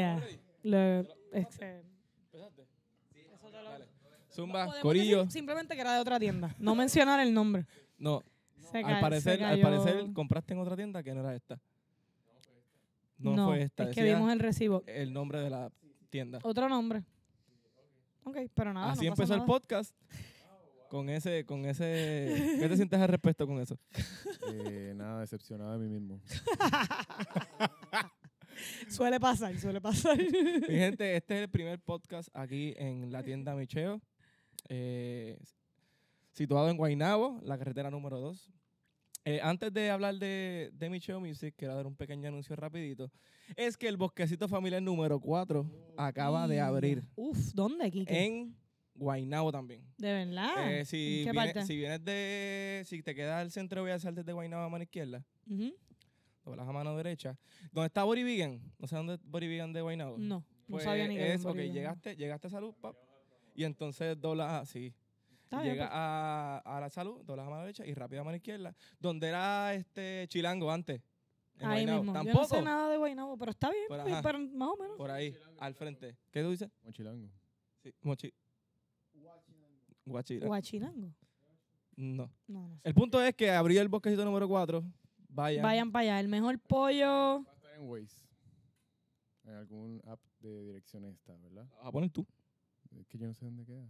Yeah. Lo- este, Zumba, podemos Corillo. decir simplemente que era de otra tienda. No mencionar el nombre. No, Se al parecer, se al cayó. parecer compraste en otra tienda que no era esta. No, No, fue esta. es que decía vimos el recibo. el nombre de la tienda. Otro nombre. Ok, pero nada. Así no pasa empezó el nada. podcast. Con ese, con ese. ¿Qué te sientes al respecto con eso? Eh, nada, decepcionado de mí mismo. Suele pasar, suele pasar. Mi gente, este es el primer podcast aquí en la tienda Micheo. eh, situado en Guaynabo, la carretera número 2. antes de hablar de, de Micheo Music, quiero dar un pequeño anuncio rapidito. Es que el Bosquecito Familiar número 4 acaba de abrir Uf, ¿dónde, Kike? en Guaynabo también. ¿De verdad? Eh, si, ¿En qué vienes, parte? si vienes de. Si te quedas al centro de Bellas Artes de Guaynabo a mano izquierda, Ujú. Doblas a mano derecha. ¿Dónde está Borivigan? No sé dónde es Borivigan de Guaynabo. No, no Pues sabía ni que es, ok, llegaste, llegaste a salud, pap, y entonces doblas así. Está bien, Llega pues. a, a la salud, doblas a mano derecha y rápido a mano izquierda. Donde era este Chilango antes. en Ahí Guaynabo. mismo. Yo Tampoco. no sé nada de Guaynabo, pero está bien, Pero, pues, ajá. pero más o menos. Por ahí, al frente. ¿Qué tú dices? Mochilango. Sí, mochi. Guachinango. No. No, no sé. El punto es que abrió el bosquecito número 4. Vayan. Vayan para allá. El mejor pollo. Va a estar en Waze. En algún app de direcciones está, ¿verdad? A poner tú. Es que yo no sé dónde queda.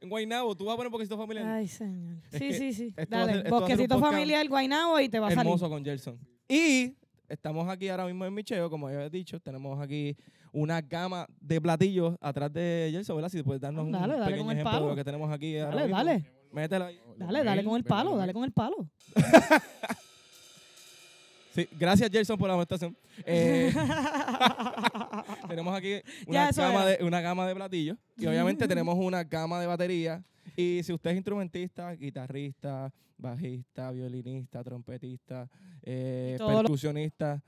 En Guaynabo, tú vas a poner bosquecito familiar. Ay, señor. Es Sí, sí, sí. Dale. ser- Bosquecito familiar, Guaynabo y te va a salir. hermoso con Gerson. Y estamos aquí ahora mismo en Micheo, como ya he dicho, tenemos aquí una gama de platillos atrás de Gerson, ¿verdad? Si puedes darnos un Dale, pequeño ejemplo palo. de lo que tenemos aquí Dale, dale. Métela ahí. Dale, dale con el palo, dale con el palo. Sí, gracias Gerson por la amonestación. Eh, tenemos aquí una gama, de, una gama de platillos y obviamente tenemos una gama de baterías. Y si usted es instrumentista, guitarrista, bajista, violinista, trompetista, eh, percusionista,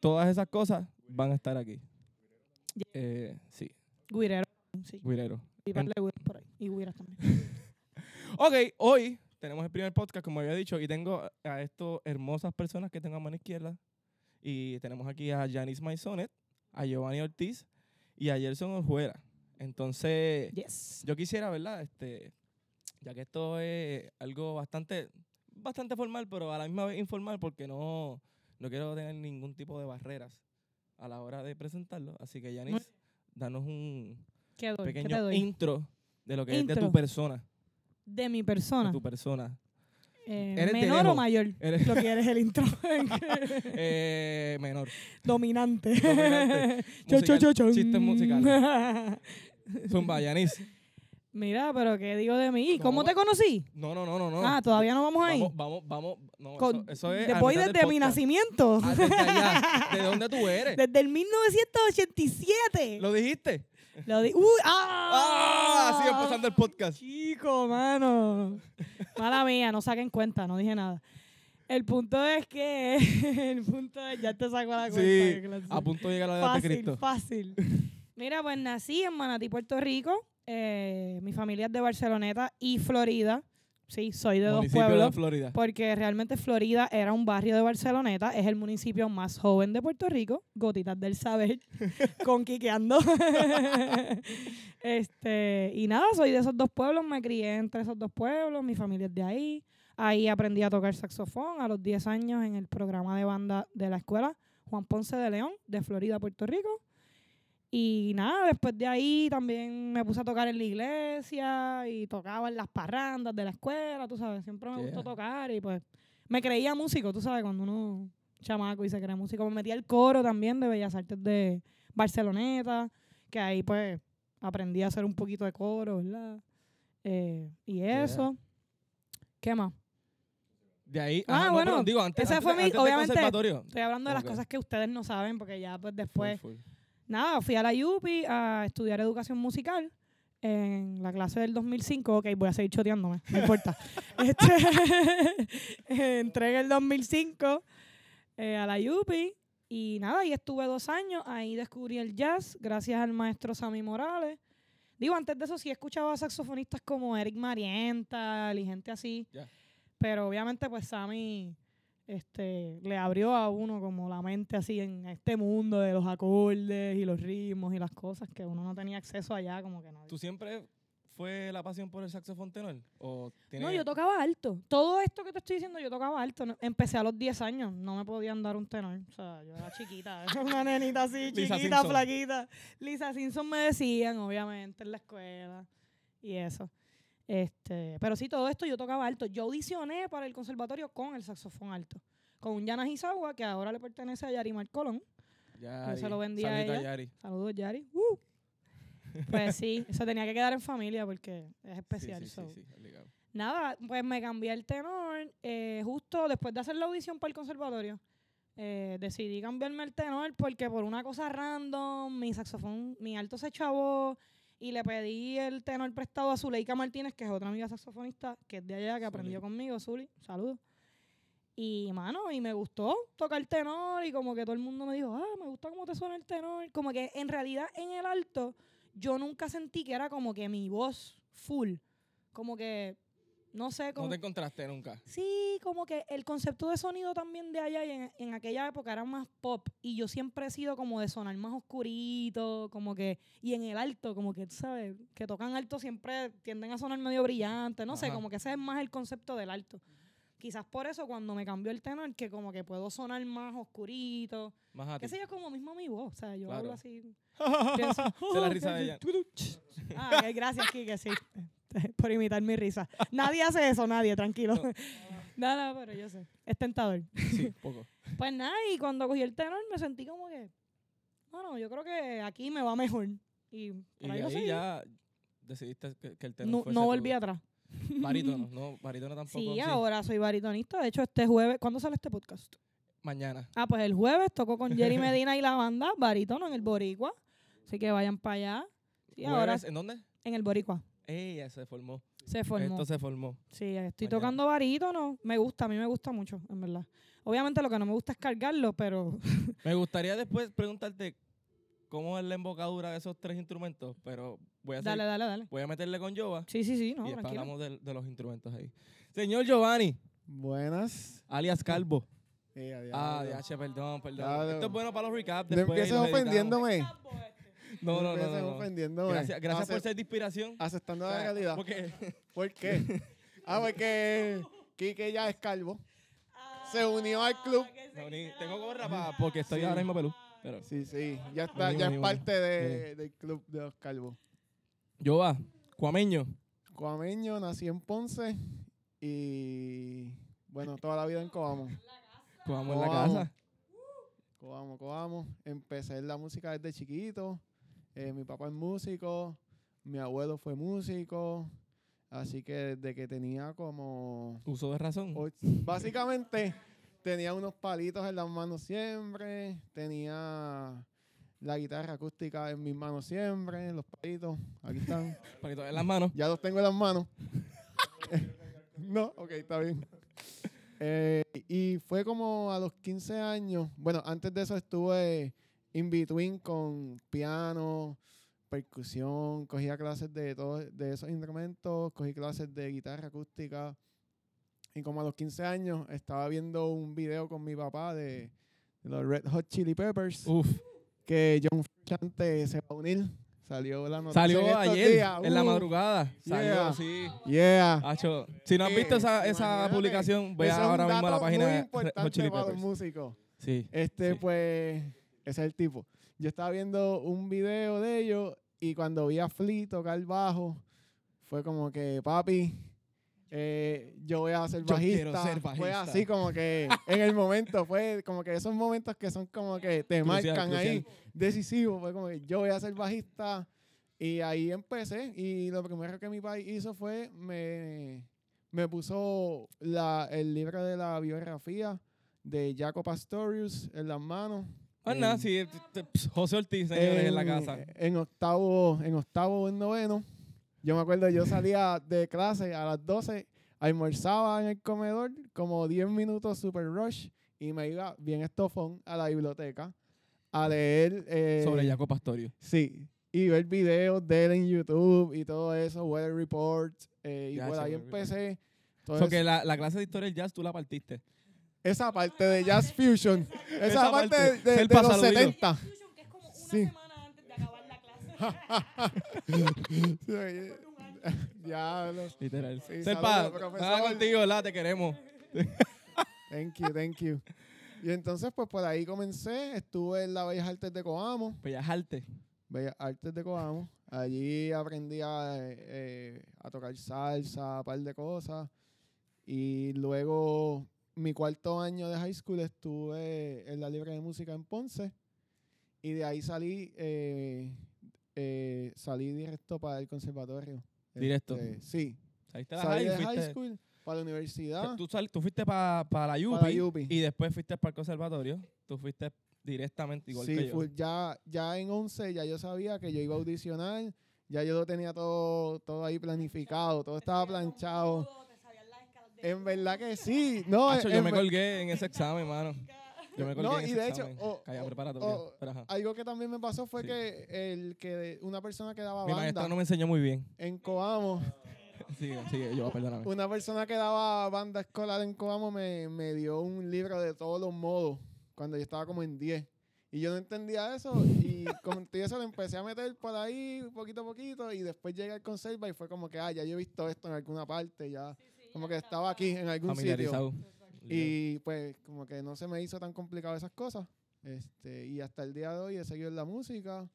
todas esas cosas van a estar aquí. Eh, sí, Guirero. Sí. guirero. Y par de güiros por ahí. Y güiras también. Ok, hoy tenemos el primer podcast, como había dicho, y tengo a estas hermosas personas que tengo a mano izquierda. Y tenemos aquí a Janice Maisonet, a Giovanni Ortiz y a Gerson Orjuela. Entonces, Yes. yo quisiera, ¿verdad? Este, ya que esto es algo bastante, bastante formal, pero a la misma vez informal, porque no, no quiero tener ningún tipo de barreras a la hora de presentarlo. Así que, Janice, danos un ¿Qué doy? ¿Qué te pequeño intro de lo que es de tu Intro. persona. De mi De persona. tu persona. Eh, Eres menor o mayor. Eres Lo que eres el intro. eh, menor. Dominante. Dominante. Cho, cho, Musical, cho, chon. Chistes musicales. Zumba, Yanis. Mira, pero ¿qué digo de mí? ¿Cómo te conocí? No, no, no, no. no. Ah, todavía no vamos ahí. Vamos, vamos, vamos. No, Con- eso, eso es. de- a voy mitad del desde mi nacimiento. Ah, desde allá. ¿De dónde tú eres? Desde el 1987. ¿Lo dijiste? Lo di- ¡Uy! ¡Ah! ¡Ah! Así empezando el podcast. Chico, mano. Mala mía, no saquen cuenta, no dije nada. El punto es que. El punto es. Ya te saco la cuenta. Sí, a punto de llegar a la edad de Cristo. fácil. Mira, pues nací en Manatí, Puerto Rico. Eh, mi familia es de Barceloneta y Florida. Sí, soy de dos pueblos. de Florida. Porque realmente Florida era un barrio de Barceloneta, es el municipio más joven de Puerto Rico, Gotitas del Saber, con Quiqueando. este, y nada, soy de esos dos pueblos, me crié entre esos dos pueblos, mi familia es de ahí. Ahí aprendí a tocar saxofón a los 10 años en el programa de banda de la escuela Juan Ponce de León, de Florida, Puerto Rico. Y nada, después de ahí también me puse a tocar en la iglesia y tocaba en las parrandas de la escuela, tú sabes, siempre me gustó tocar y pues me creía músico, tú sabes, cuando uno chamaco y se cree músico. Me metí al coro también de Bellas Artes de Barceloneta, que ahí pues aprendí a hacer un poquito de coro, ¿verdad? Eh, y Yeah. eso. ¿Qué más? De ahí. Ah, ajá, no, bueno, pero digo, antes, fue mi- antes obviamente. Estoy hablando de las cosas que ustedes no saben, porque ya pues Full, después... full. Nada, fui a la UPI a estudiar educación musical en la clase del 2005. Ok, voy a seguir choteándome, no importa. este, entré en el 2005 eh, a la UPI y nada, ahí estuve dos años. Ahí descubrí el jazz gracias al maestro Sammy Morales. Digo, antes de eso sí escuchaba saxofonistas como Eric Mariental y gente así. Ya. Pero obviamente pues Sammy este, le abrió a uno como la mente así en este mundo de los acordes y los ritmos y las cosas que uno no tenía acceso allá, como que nadie. ¿Tú siempre fue la pasión por el saxofón tenor? ¿O No, yo tocaba alto. Todo esto que te estoy diciendo, yo tocaba alto. Empecé a los 10 años. No me podían dar un tenor. O sea, yo era chiquita. era una nenita así, chiquita, flaquita. Lisa Simpson me decían, obviamente, en la escuela. Y eso. Este, pero sí, todo esto yo tocaba alto. Yo audicioné para el conservatorio con el saxofón alto. Con un Yana Hisawa, que ahora le pertenece a Yarimar Colón. Yari. se lo vendí a ella. Yari. Saludos, Yari. Uh. Pues sí, se tenía que quedar en familia porque es especial. sí, sí, so. sí. Nada, pues me cambié el tenor. eh, justo después de hacer la audición para el conservatorio, eh, decidí cambiarme el tenor porque por una cosa random, mi saxofón, mi alto se chavó y le pedí el tenor prestado a Zuleika Martínez, que es otra amiga saxofonista, que es de allá, que aprendió Zuli. conmigo, Zuli, saludos. Y, mano, y me gustó tocar tenor y como que todo el mundo me dijo, ah, me gusta cómo te suena el tenor. Como que en realidad en el alto yo nunca sentí que era como que mi voz full. Como que, no sé, como... ¿No te encontraste nunca? Sí, como que el concepto de sonido también de allá y en, en aquella época era más pop y yo siempre he sido como de sonar más oscurito, como que, y en el alto, como que, tú sabes, que tocan alto siempre tienden a sonar medio brillante, no sé, como que ese es más el concepto del alto. Quizás por eso cuando me cambió el tenor, que como que puedo sonar más oscurito, Más qué sé yo, como mismo mi voz, o sea, yo Claro. hablo así. pienso, es la risa de ella. Ah, gracias, Kike, sí. Por imitar mi risa. Nadie hace eso, nadie, tranquilo. No, no, pero yo sé. Es tentador. Sí, poco. Pues nada, y cuando cogí el tenor me sentí como que, bueno, yo creo que aquí me va mejor. Y por Y ahí seguí. ya decidiste que, que el tenor No, fuese no volví atrás. Barítono, no, barítono tampoco. Sí, ahora soy baritonista. De hecho, este jueves, ¿cuándo sale este podcast? Mañana. Ah, pues el jueves tocó con Jerry Medina y la banda barítono en el Boricua. Así que vayan para allá. Sí, ahora ¿En dónde? en el Boricua. Ella se formó. Se formó. Esto se formó. Sí, estoy Mañana. tocando barítono. Me gusta, a mí me gusta mucho, en verdad. Obviamente lo que no me gusta es cargarlo, pero Me gustaría después preguntarte cómo es la embocadura de esos tres instrumentos, pero voy a, hacer- dale, dale, dale. voy a meterle con Jova Sí, sí, sí, no, y después tranquilo. hablamos de, de los instrumentos ahí. Señor Giovanni, Buenas. alias Calvo. Eh, Ah. DH, perdón, perdón. Esto es bueno para los recaps. Después ofendiéndome. No, no, no. empieces no, no. ofendiéndome. Gracias, gracias por ser de inspiración. Aceptando la realidad. Porque ¿Por qué? Ah, porque Kike ya es calvo. Se unió al club. tengo gorra pa- porque estoy Sí. ahora mismo pelú. Pero, Sí, sí. Ya está, ya es parte de- del club de los calvos. Jova, cuameño. Coameño, nací en Ponce y bueno, toda la vida en Coamo. Coamos en la Coamo. casa. Coamo, Coamo. Empecé en la música desde chiquito. Eh, mi papá es músico, mi abuelo fue músico. Así que desde que tenía como Uso de razón. Básicamente tenía unos palitos en las manos siempre, tenía la guitarra acústica en mis manos siempre, los palitos, aquí están. Palito en las manos. Ya los tengo en las manos. no, ok, está bien. Eh, y fue como a los 15 años, bueno, antes de eso estuve in between con piano, percusión, cogía clases de todos de esos instrumentos, cogí clases de guitarra acústica. Y como a los 15 años estaba viendo un video con mi papá de, de los Red Hot Chili Peppers, Uf. que John Frusciante se va a unir. Salió la noticia en Salió estos ayer, días. en la Uh, madrugada. Salió, yeah. sí. Yeah. Hacho, si no has Eh, visto esa, esa publicación, ve ahora mismo a la página de Hot Chili para los Peppers. músicos. Sí. Este, Sí. pues, ese es el tipo. Yo estaba viendo un video de ellos y cuando vi a Flea tocar bajo, fue como que, papi, eh, yo voy a ser bajista. ser Fue bajista. así como que en el momento, fue como que esos momentos que son como que te Crucial, marcan ahí, crucial. decisivos. Fue como que yo voy a ser bajista. Y ahí empecé. Y lo primero que mi país hizo fue me, me puso la, el libro de la biografía de Jaco Pastorius en las manos. Ah, En- nada, sí. José Ortiz, señores, en la en- casa. En octavo, en octavo en noveno. Yo me acuerdo, yo salía de clase a las 12, almorzaba en el comedor, como 10 minutos super rush, y me iba bien estofón a la biblioteca a leer. eh, Sobre Jaco Pastorio. Sí. Y ver videos de él en YouTube y todo eso, Weather Report. eh, y Ya, por ahí empecé. Todo So que la, la clase de historia del jazz tú la partiste. Esa parte de Jazz Fusion, esa, Esa parte parte, de, de- los pasaludito. 70. Fusion, que es como una Sí. semana antes de acabar la clase. Sí, oye, Diablo. Literal. Sí, nada contigo, ¿verdad? Te queremos. Thank you, thank you. Y entonces, pues por ahí comencé. Estuve en la Bellas Artes de Coamo. Bellas Artes. Bellas Artes de Coamo. Allí aprendí a, eh, eh, a tocar salsa, un par de cosas. Y luego, mi cuarto año de high school, estuve en la Libre de Música en Ponce. Y de ahí salí, eh, eh, salí directo para el conservatorio. Directo. Este, sí. Saliste la Salí high, de high school para la universidad. tú, sal- tú fuiste para la UPI, Para la UPI. y después fuiste para el conservatorio. Tú fuiste directamente igual sí, que yo. full. ya, ya en 11 ya yo sabía que yo iba a audicionar, ya yo lo tenía todo, todo ahí planificado, todo estaba planchado. En verdad que sí, no, Hacho, yo me colgué en ese examen, mano. Yo me colgué No, en y ese de hecho, Calla, prepárate. o- bien. Pero, algo que también me pasó fue Sí. que el que una persona que daba Mi maestra banda no me enseñó muy bien. en Coamo, Sigue, sigue, yo, perdóname. una persona que daba banda escolar en Coamo me, me dio un libro de todos los modos cuando yo estaba como en 10. Y yo no entendía eso y con eso lo empecé a meter por ahí poquito a poquito y después llegué al conserva y fue como que, ah, ya yo he visto esto en alguna parte, ya como que estaba aquí en algún sitio. Y pues como que no se me hizo tan complicado esas cosas. Este, y hasta el día de hoy he seguido en la música.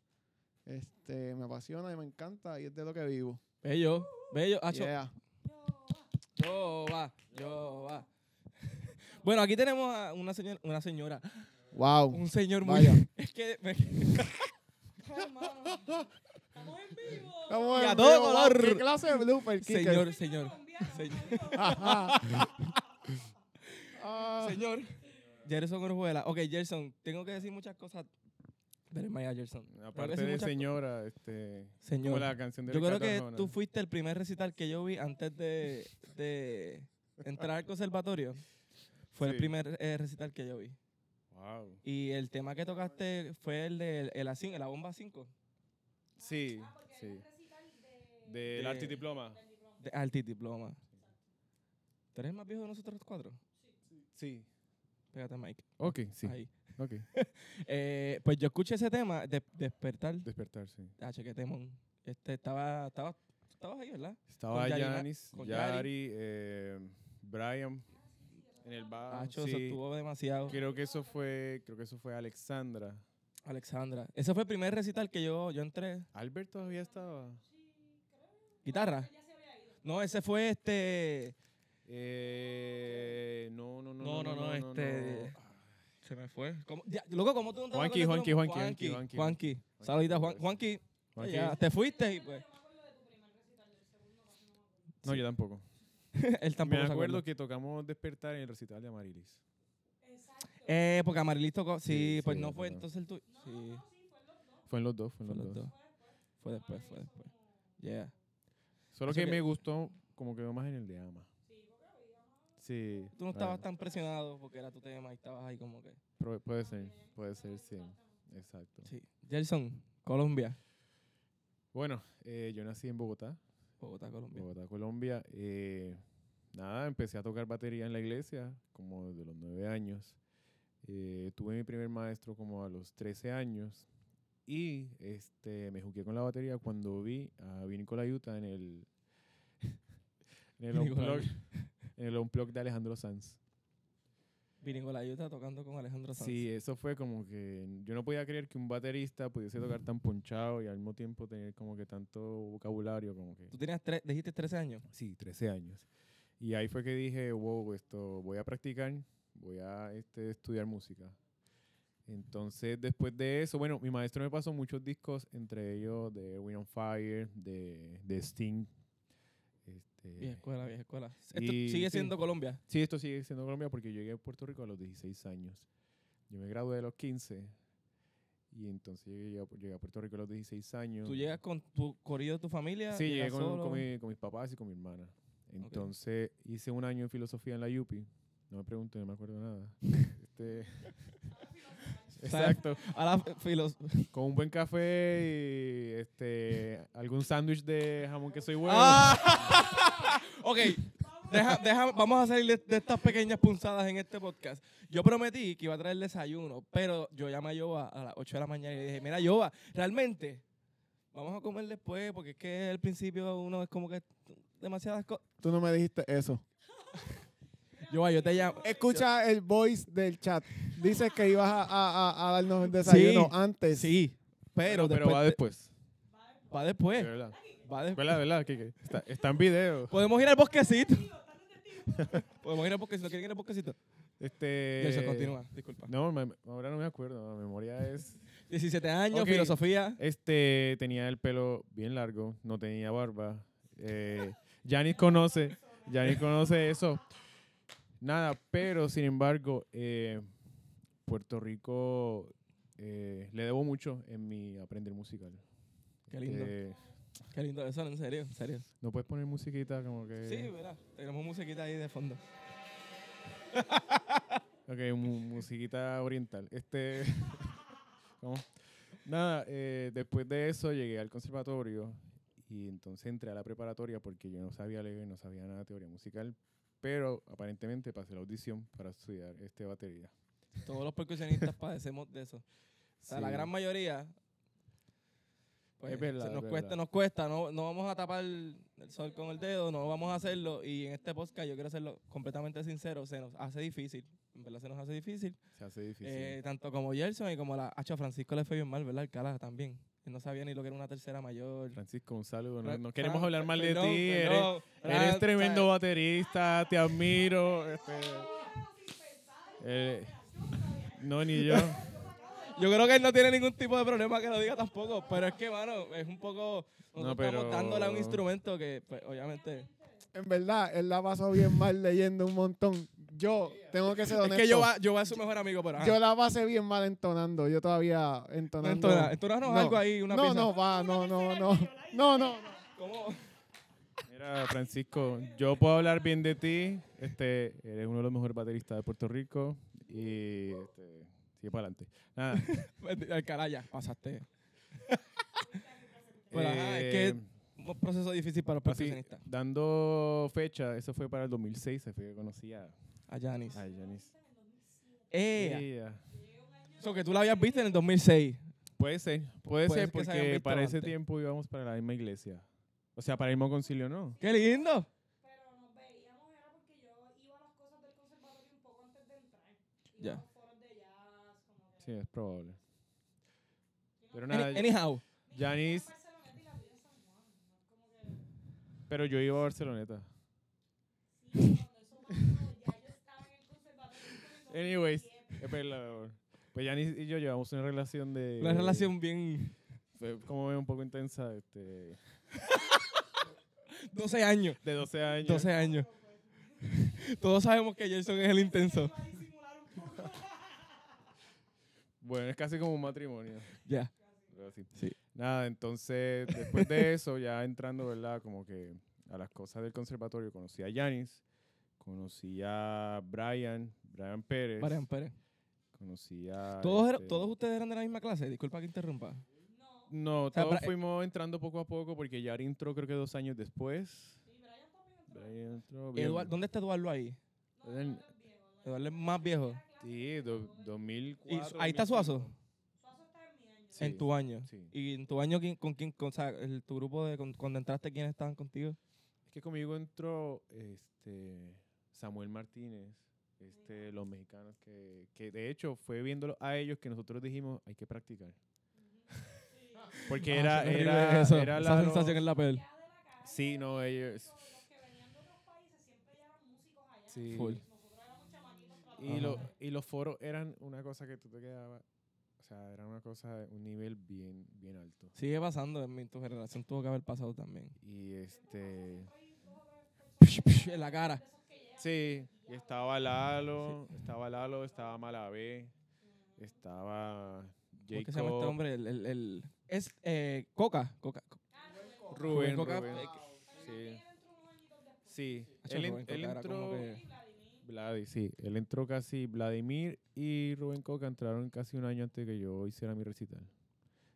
Este, me apasiona y me encanta y es de lo que vivo. Bello, bello. Hacho, Yeah. yo va, yo va. Bueno, aquí tenemos a una señora, una señora, Wow. un señor muy... Vaya. Es que... me- Estamos en vivo. Estamos Y a en todo vivo, color. ¿Qué clase de blooper, señor, señor, Señor. Ah, Señor. Gerson Orjuela. Ok, Gerson, tengo que decir muchas cosas. Maya, Gerson. Aparte de señora, este, co- Señor. como la canción de Yo creo que tú fuiste el primer recital que yo vi antes de, de entrar al conservatorio. Fue el primer eh, recital que yo vi. Wow. Y el tema que tocaste fue el de el, A5, la bomba 5. Sí, sí. Del De- arte y diploma. De Alti Diploma. ¿Tú eres el más viejo de nosotros cuatro? Sí. Pégate, Mike. Ok, sí. Ahí. Ok. Eh, pues yo escuché ese tema, de, Despertar. Despertar, sí. Ah, cheque, temón. Este, estaba, estaba, estabas ahí, ¿verdad? Estaba Yanis, con Yari. Yari, eh, Brian en el bar. Ah, eso sí. estuvo demasiado. Creo que eso fue, creo que eso fue Alexandra. Alexandra. Ese fue el primer recital que yo, yo entré. Albert todavía estaba. ¿Guitarra? No, ese fue este... Eh, no, no, no, No, no, no, este- no. Se me fue. ¿Cómo, ya, loco, ¿cómo tú no te Juanqui, Juanqui, Juanqui? Juanqui, Juanqui. Juanqui. Saludita, Juan, Juanqui. Juanqui. Ya, te fuiste y pues... No, yo tampoco. Él tampoco Me acuerdo que tocamos Despertar en el recital de Amarilis. Eh, porque Amarilis tocó... Sí, Sí, pues sí, no fue entonces el tuyo. Sí, Fue en los dos, fue en fue los los dos. dos. Fue después, fue después. Yeah. Solo que, que- me gustó como quedó más en el de Ama. Sí. Tú no estabas tan presionado porque era tu tema y estabas ahí como que... Puede ser, puede ser, sí. Exacto. Sí. Gerson, Colombia. Bueno, eh, yo nací en Bogotá, Bogotá, Colombia. Bogotá, Colombia. Eh, nada, empecé a tocar batería en la iglesia como desde los nueve años. Eh, tuve mi primer maestro como a los 13 años y este me jugué con la batería cuando vi a Vini Colaiuta en el en el unplug, en el unplug de Alejandro Sanz. La ayuda tocando con Alejandro Sanz. Sí, eso fue como que yo no podía creer que un baterista pudiese tocar tan ponchado y al mismo tiempo tener como que tanto vocabulario, como que... Tú tenías, tres, dijiste 13 años. Sí, 13 años. Y ahí fue que dije, wow, esto voy a practicar, voy a este, estudiar música. Entonces, después de eso, bueno, mi maestro me pasó muchos discos, entre ellos de Win on Fire, de, de Sting. Este, Vieja escuela, vieja escuela. Esto Y- sigue sí. siendo Colombia. Sí, esto sigue siendo Colombia porque yo llegué a Puerto Rico a los 16 años. Yo me gradué a los 15 y entonces llegué a, llegué a Puerto Rico a los 16 años. Tú llegas con tu corrido de tu familia. Sí, llegué con, solo. con mi- con mis papás y con mi hermana. Entonces hice un año en filosofía en la UPI. No me pregunten, no me acuerdo nada. Este, exacto. A la filos. Con un buen café y este, algún sándwich de jamón que soy huevo. ¡Ah! ok. deja, deja, vamos a salir de, de estas pequeñas punzadas en este podcast. Yo prometí que iba a traer desayuno, pero yo llamé a Yoba a las 8 de la mañana y le dije, mira, Yoba, realmente vamos a comer después porque es que al principio uno es como que demasiadas cosas. Tú no me dijiste eso. Yoba, yo te llamo. Escucha el voice del chat. Dices que ibas a, a- a- a darnos el desayuno Sí, antes. Sí, pero, pero después va de- después. va De después. verdad. Va después. ¿Verdad, verdad? Kike? Está, está en video. Podemos ir al bosquecito. Podemos ir al bosquecito. ¿Quieren ir al bosquecito? Este. Eso continúa, disculpa. No, me- ahora no me acuerdo. La memoria es. 17 años, filosofía. Este tenía el pelo bien largo, no tenía barba. Eh, Yanis conoce, Yanis conoce eso. Nada, pero sin embargo, eh, Puerto Rico eh, le debo mucho en mi aprender musical. Qué lindo. Eh, Qué lindo eso, en serio, en serio. no puedes poner musiquita como que. Sí, verá. Tenemos musiquita ahí de fondo. Ok, mu- musiquita oriental. Este. ¿Cómo? Nada, eh, después de eso llegué al conservatorio y entonces entré a la preparatoria porque yo no sabía leer, no sabía nada de teoría musical, pero aparentemente pasé la audición para estudiar este batería. Todos los percusionistas padecemos de eso. O sea, la gran mayoría. Pues, Es verdad, se nos es cuesta, verdad. nos cuesta. No, no vamos a tapar el sol con el dedo, no vamos a hacerlo. Y en este podcast, yo quiero serlo completamente sincero, se nos hace difícil. En verdad se nos hace difícil. Se hace difícil. Eh, tanto como Gerson y como la Hacho Francisco le fue bien mal, ¿verdad? Alcalá también. Él no sabía ni lo que era una tercera mayor. Francisco, un saludo. No, queremos hablar mal de ti. eres- tremendo baterista, te admiro. este, eh, no, ni yo. Yo creo que él no tiene ningún tipo de problema que lo diga tampoco, pero es que, mano, es un poco... No, pero- estamos dándole a un instrumento que, pues, obviamente... En verdad, él la pasó bien mal leyendo un montón. Yo tengo que ser Es honesto. que yo va, yo va a su mejor amigo, pero... ajá. Yo la pasé bien mal entonando. Yo todavía entonando. entona- entónanos No. algo ahí, una no, pieza. no, va, no, no, no. No, no. ¿Cómo? Mira, Francisco, yo puedo hablar bien de ti. Este, eres uno de los mejores bateristas de Puerto Rico. Y este, sigue para adelante. Nada. Alcalá, ya, pasaste. Bueno, ajá, es que eh, un proceso difícil para los así, profesionistas. dando fecha, eso fue para el 2006, se fue que conocí a, A Janis. a Yanis. Eh, Ella. eso que tú la habías visto en el 2006. Puede ser, puede, Puede ser que se hayan porque visto para ese antes. tiempo íbamos para la misma iglesia. O sea, para el mismo concilio, ¿no? ¡Qué lindo! Pero nos veíamos, era porque yo iba a las cosas del conservatorio un poco antes de entrar. Iba Ya. a los foros de jazz, como que... Sí, es probable. Pero Any- nada, anyhow. Janis, Barceloneta y la vida de San Juan. ¿no? Es como que... pero yo iba a Barceloneta. Sí, cuando eso pasó, ya yo estaba en el conservatorio. como en Anyways, 2007. es verdad. Pues Yanis y yo llevamos una relación de... Una relación bien... Fue como un poco intensa, este, 12 años. de 12 años. 12 años. Todos sabemos que Jason es el intenso. Bueno, es casi como un matrimonio. Ya. Sí. Nada, entonces, después de eso, ya entrando, ¿verdad? Como que a las cosas del conservatorio, conocí a Yanis, conocí a Brian, Brian Pérez, Brian Pérez. conocí a... ¿Todos, este, ¿Todos ustedes eran de la misma clase? Disculpa que interrumpa. No, sea, todos fuimos entrando poco a poco porque Yari entró creo que dos años después. Brian entró bien- Eduard- ¿Dónde está Eduardo ahí? en- Eduardo es más viejo. Sí, do- ¿Y 2004. su- ahí está Suazo? 2005. Sí, En tu año. sí. ¿Y en tu año con quién, con, o sea, el- tu grupo de con- cuando entraste, quiénes estaban contigo? Es que conmigo entró este Samuel Martínez, este, los mexicanos que, que de hecho fue viéndolo a ellos que nosotros dijimos hay que practicar. Porque Ah, era, era, eso. era Esa la- sensación es la peor. Sí, no, ellos. Los que venían de otros países siempre ya eran músicos allá. Sí. Full. Y, lo- y los foros eran una cosa que tú te quedabas, o sea, era una cosa de un nivel bien, bien alto. Sigue pasando, en mi, tu generación tuvo que haber pasado también. Y este, en la cara. Sí, y estaba Lalo, estaba Lalo, estaba Malabé, estaba ¿Cómo es que se llama este Jacob, hombre? El, el, el- es eh, Coca. Coca. Rubén, Coca. Rubén, eh, sí. Sí, Hacho, él, Rubén él Coca entró, que- Vladi, sí, él entró casi, Vladimir y Rubén Coca entraron casi un año antes que yo hiciera mi recital.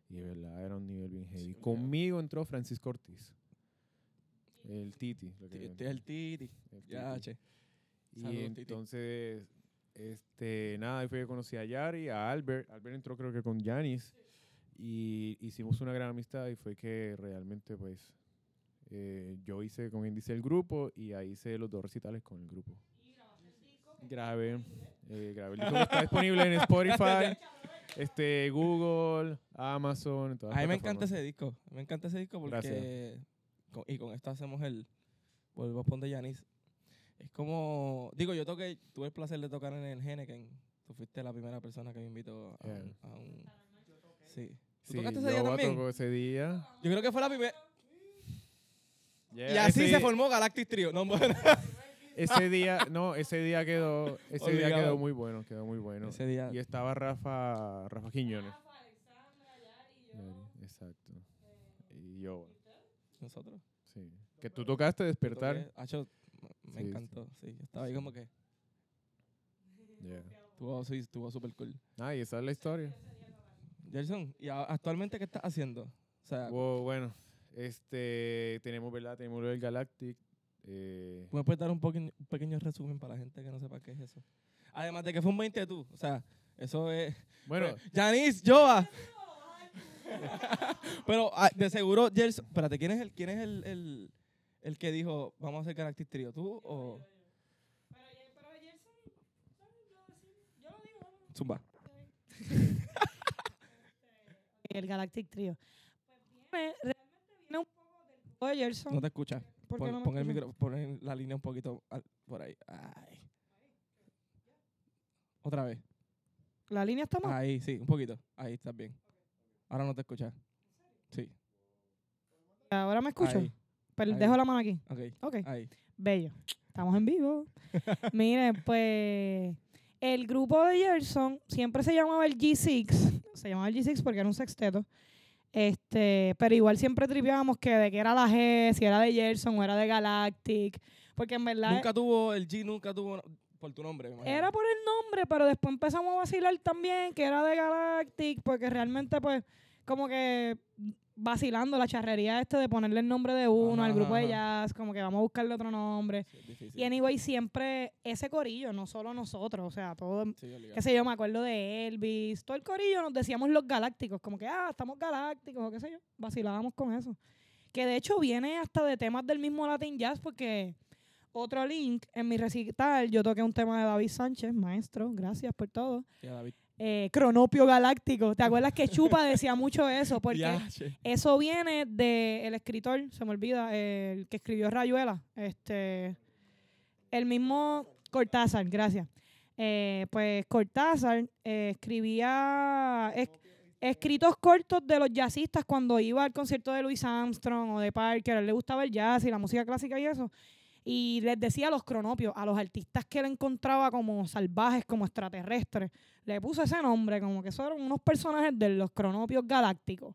Y de verdad era un nivel bien heavy. Sí. Conmigo entró Francisco Ortiz. El Titi. lo que- Este es el Titi. el Ya, Titi. che. Y Saludos, Titi. entonces, este, nada, ahí fue que conocí a Yari, a Albert. Albert entró creo que con Yanis. Y hicimos una gran amistad y fue que realmente, pues, eh, yo hice con índice el grupo y ahí hice los dos recitales con el grupo. Grabé, eh, grabé el disco que está disponible en Spotify, este, Google, Amazon, todas A mí me encanta ese disco. Me encanta ese disco porque. Gracias. Y con esto hacemos el. Vuelvo a poner Yanis. Es como. Digo, yo toqué. Tuve el placer de tocar en el Henneken. Tú fuiste la primera persona que me invitó a, Yeah. un, a un- Sí. ¿Tú Sí, tocaste ese día yo también? tocó ese día. Yo creo que fue la primera. y Yeah, así ese- se formó Galactic Trio. No, bueno. Ese día, no, ese día quedó, ese día quedó muy bueno, quedó muy bueno. Ese día. Y estaba Rafa, Rafa Quiñones. Yari, Exacto. Y yo, Nosotros. sí. Que tú tocaste despertar. Toqué- Acho, me Sí, sí. encantó. Sí. Estaba ahí como que. Yeah. Estuvo, sí, estuvo súper cool. Ah, y esa es la historia. Gerson, ¿y actualmente qué estás haciendo? O sea, Wow, bueno, este, tenemos, ¿verdad? Tenemos del Galactic. eh, ¿tú ¿me puedes dar un, pequeño resumen para la gente que no sepa qué es eso? Además de que fue un 20 tú. O sea, eso es. bueno, Yanis, Joa. Pero ah, de seguro, Gerson. Espérate, ¿quién es el, quién es el, el, el que dijo vamos a hacer Galactic Trio? ¿Tú o Zumba? El Galactic Trio. Pues viene, realmente viene un poco del grupo de Gerson. No te escuchas. ¿Por qué Pon, no me pon el micro, pon la línea un poquito al- por ahí. Ay. Otra vez. La línea está mal. Ahí, sí, un poquito. Ahí estás bien. Ahora no te escuchas. Sí. Ahora me escucho. Ahí. Pero ahí. dejo la mano aquí. Ok. Ok. Ahí. Bello. Estamos en vivo. Miren, pues el grupo de Gerson siempre se llamaba el G6. Se llamaba el G6 porque era un sexteto. Este, pero igual siempre tripeábamos que de qué era la G, si era de Gerson o era de Galactic. Porque en verdad Nunca tuvo, el G nunca tuvo, por tu nombre, me imagino. era por el nombre, pero después empezamos a vacilar también que era de Galactic, porque realmente pues como que vacilando la charrería este de ponerle el nombre de uno Ajá, al grupo de jazz, como que vamos a buscarle otro nombre. Sí. Y anyway, siempre ese corillo, no solo nosotros, o sea, todo, Sí, qué sé yo, me acuerdo de Elvis, todo el corillo nos decíamos los galácticos, como que, ah, estamos galácticos, o qué sé yo, vacilábamos con eso. Que de hecho viene hasta de temas del mismo Latin Jazz, porque otro link, en mi recital, yo toqué un tema de David Sánchez, maestro, gracias por todo. A David. Eh, Cronopio Galáctico, ¿te acuerdas que Chupa decía mucho eso? Porque eso viene del escritor, se me olvida, el que escribió Rayuela, este, el mismo Cortázar, gracias. Eh, pues Cortázar eh, escribía es- escritos cortos de los jazzistas cuando iba al concierto de Louis Armstrong o de Parker, a él le gustaba el jazz y la música clásica y eso. Y les decía a los cronopios, a los artistas que él encontraba como salvajes, como extraterrestres, le puso ese nombre, como que son eran unos personajes de los cronopios galácticos.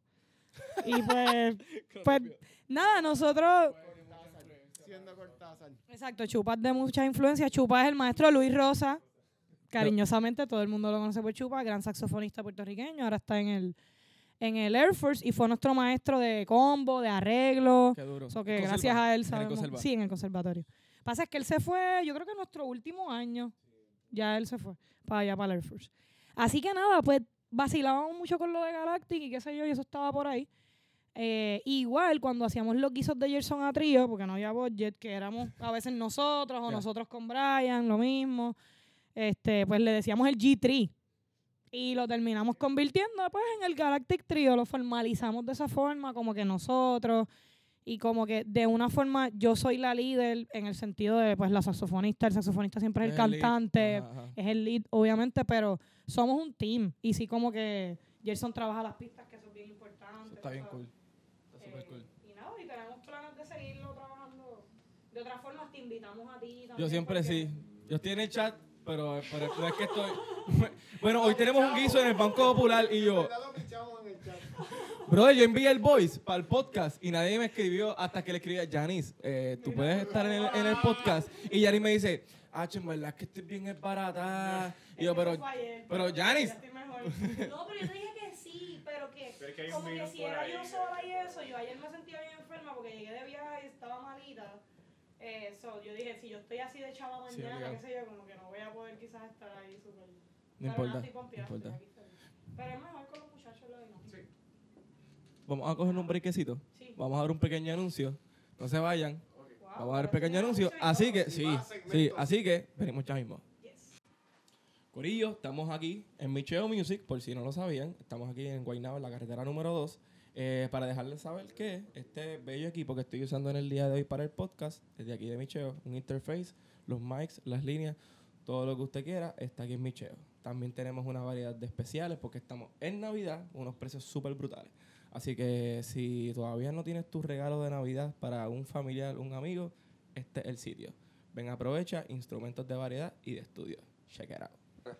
Y pues, pues nada, nosotros, Siendo Cortázar. exacto, Chupa es de muchas influencias. Chupa es el maestro Luis Rosa, cariñosamente todo el mundo lo conoce por Chupa, gran saxofonista puertorriqueño, ahora está en el, en el Air Force y fue nuestro maestro de combo, de arreglo. Qué duro. So que gracias a él en el sabemos. conserva. Sí, en el conservatorio. Pasa es que él se fue, yo creo que en nuestro último año. Ya él se fue para allá, para el Air Force. Así que nada, pues vacilábamos mucho con lo de Galactic y qué sé yo, y eso estaba por ahí. Eh, igual cuando hacíamos los guisos de Gerson a trío, porque no había budget, que éramos a veces nosotros o Ya. nosotros con Brian, lo mismo, este, pues le decíamos el G3. Y lo terminamos convirtiendo pues en el Galactic Trio, lo formalizamos de esa forma, como que nosotros, y como que de una forma yo soy la líder en el sentido de pues la saxofonista, el saxofonista siempre es el cantante, es el lead, obviamente, pero somos un team. Y sí, como que Gerson trabaja las pistas, que eso es bien importante. Eso está bien cool. Está Eh, cool. Y nada, y tenemos planes de seguirlo trabajando. De otra forma, te invitamos a ti. Yo también, siempre porque- sí. Yo estoy en el chat, pero, pero no es que estoy. bueno, hoy tenemos un guiso en el Banco Popular y yo. Brother, yo envié el voice para el podcast y nadie me escribió hasta que le escribí a Janice, eh, tú puedes estar en el, en el podcast. Y Janice me dice, ah, en verdad es que estoy bien esbarata. Y yo, pero, pero Janice, No, pero yo te dije que sí, pero que Pero es que hay un como que si era yo sola y eso, yo ayer me sentía bien enferma porque llegué de viaje y estaba malita. Eh, so, yo dije, si yo estoy así de chava Sí, mañana, obligado. qué sé yo, como que no voy a poder quizás estar ahí súper... No Pero importa, no importa. Pero es mejor con los muchachos lo demás. Sí. Vamos a coger un brequecito. Sí. Vamos a dar un pequeño anuncio. No se vayan. Wow, Vamos a dar un pequeño anuncio. Así que, sí, sí, así que venimos ya mismo. Yes. Corillo, estamos aquí en Micheo Music, por si no lo sabían. Estamos aquí en Guaynabo, en la carretera número 2. Eh, para dejarles saber que este bello equipo que estoy usando en el día de hoy para el podcast, desde aquí de Micheo, un interface, los mics, las líneas, todo lo que usted quiera, está aquí en Micheo. También tenemos una variedad de especiales porque estamos en Navidad, unos precios súper brutales. Así que si todavía no tienes tu regalo de Navidad para un familiar, un amigo, este es el sitio. Ven, aprovecha instrumentos de variedad y de estudio. Check it out.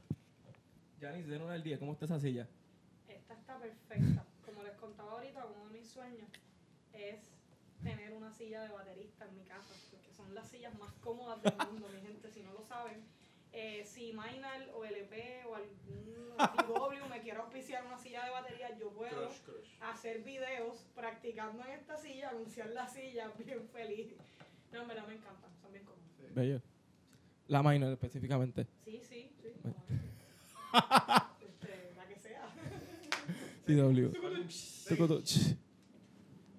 Janice, de 1 al 10, ¿cómo está esa silla? Esta está perfecta. Les contaba ahorita, uno de mis sueños es tener una silla de baterista en mi casa, porque son las sillas más cómodas del mundo, mi gente, si no lo saben. Eh, si Minor o LP o algún DW me quiere auspiciar una silla de batería, yo puedo hacer videos practicando en esta silla, anunciar la silla, bien feliz. No, en verdad me encantan, son bien cómodas. Bello. La minor específicamente. Sí, sí, sí. Este, la que sea. CW.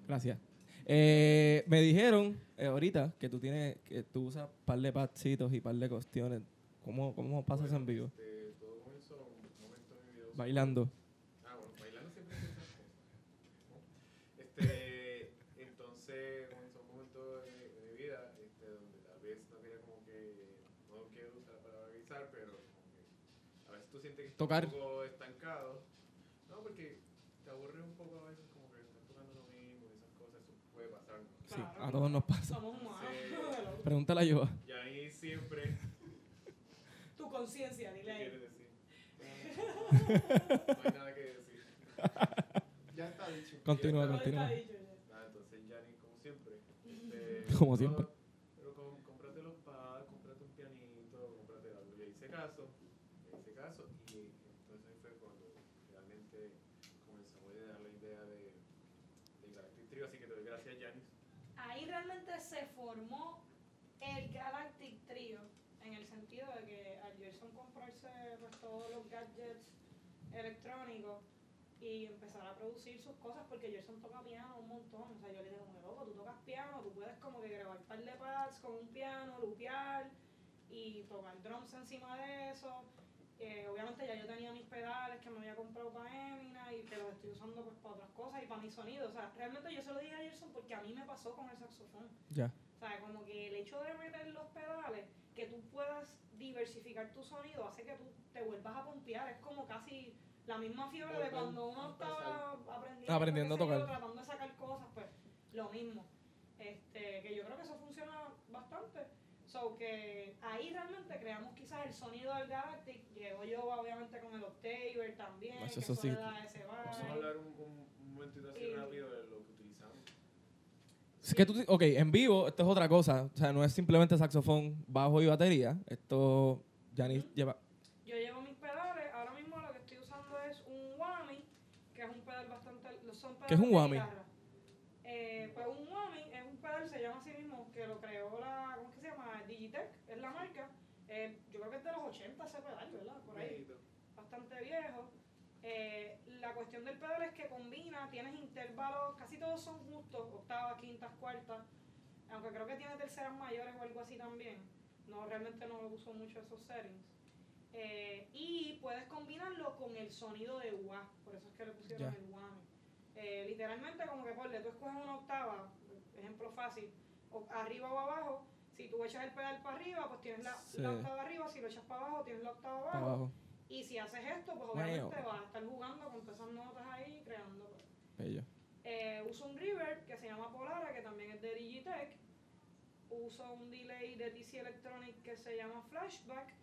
Gracias. Eh, me dijeron eh, ahorita que tú tienes, que tú usas par de patsitos y par de cuestiones. ¿Cómo, cómo pasas en vivo? Este, todo un momento de vida. Bailando. Ah, bueno, bailando siempre cosas. ¿no? Este, entonces comenzó un momento de, de mi vida este, donde tal vez no quería como que, no quiero usar la palabra guisar, pero como que a veces tú sientes que estás Tocar. un poco estancado. No, porque te aburres un poco a veces como que estás tocando lo mismo y esas cosas, eso puede pasar. ¿no? Sí, a todos nos pasa. Somos humanos. Sí. Pregúntale a yo. Y ahí siempre, Tu conciencia, ¿qué dile ahí. quieres decir? No hay nada que decir. Ya está dicho. Continúa, Todo continúa. está dicho ya. Ah, entonces Yanni, como siempre. este, Como siempre. Pero com- cómprate los pads, cómprate un pianito, cómprate algo. Le hice caso, le hice caso y entonces fue cuando realmente comenzamos a dar la idea de, de Galactic Trio. Así que te doy gracias, Yanis. Ahí realmente se formó el Galactic Trio, en el sentido de que al Gerson comprarse pues, todos los gadgets electrónicos y empezar a producir sus cosas, porque Gerson toca piano un montón. O sea, yo le dije, como loco, tú tocas piano, tú puedes como que grabar par de pads con un piano, lupear y tocar drums encima de eso. Eh, obviamente ya yo tenía mis pedales que me había comprado para Emina y que los estoy usando pues para otras cosas y para mi sonido. O sea, realmente yo se lo dije a Gerson porque a mí me pasó con el saxofón. Ya. O sea, como que el hecho de meter los pedales, que tú puedas diversificar tu sonido, hace que tú te vuelvas a pompear. Es como casi la misma fiebre de cuando uno estaba aprendiendo, Aprendiendo a yo, tocar. tratando de sacar cosas, pues lo mismo. Este, que yo creo que eso bastante. So que ahí realmente creamos quizás el sonido del Galactic. Llego yo obviamente con el Octaver también, Eso- que eso sí. da ese Vamos a hablar un, un, un momentito así Y- rápido de lo que utilizamos. Es que tú, ok, en vivo esto es otra cosa. O sea, no es simplemente saxofón, bajo y batería. Esto, Janice lleva... Yo llevo mis pedales, ahora mismo lo que estoy usando es un Whammy, que es un pedal bastante... Son pedales ¿Qué es un whammy? guitarra. Eh, pues un Whammy es un pedal, se llama así mismo, que lo creó la, ¿cómo es que se llama? Digitech, es la marca. Eh, yo creo que es de los 80 ese pedal, ¿verdad? Por ahí, Viejito. bastante viejo. Eh, la cuestión del pedal es que combina, tienes intervalos, casi todos son justos, octavas, quintas, cuartas, aunque creo que tiene terceras mayores o algo así también. No, realmente no uso mucho esos settings. Eh, y puedes combinarlo con el sonido de wah, por eso es que le pusieron Ya. el whammy. Eh, literalmente como que ponle, tú escoges una octava, ejemplo fácil, o arriba o abajo, si tú echas el pedal para arriba, pues tienes la, Sí. la octava arriba, si lo echas para abajo, tienes la octava abajo. Abajo. Y si haces esto, pues obviamente vas a estar jugando con todas esas notas ahí, creando. Bello. Eh, uso un reverb que se llama Polara, que también es de Digitech. Uso un delay de TC Electronic que se llama Flashback.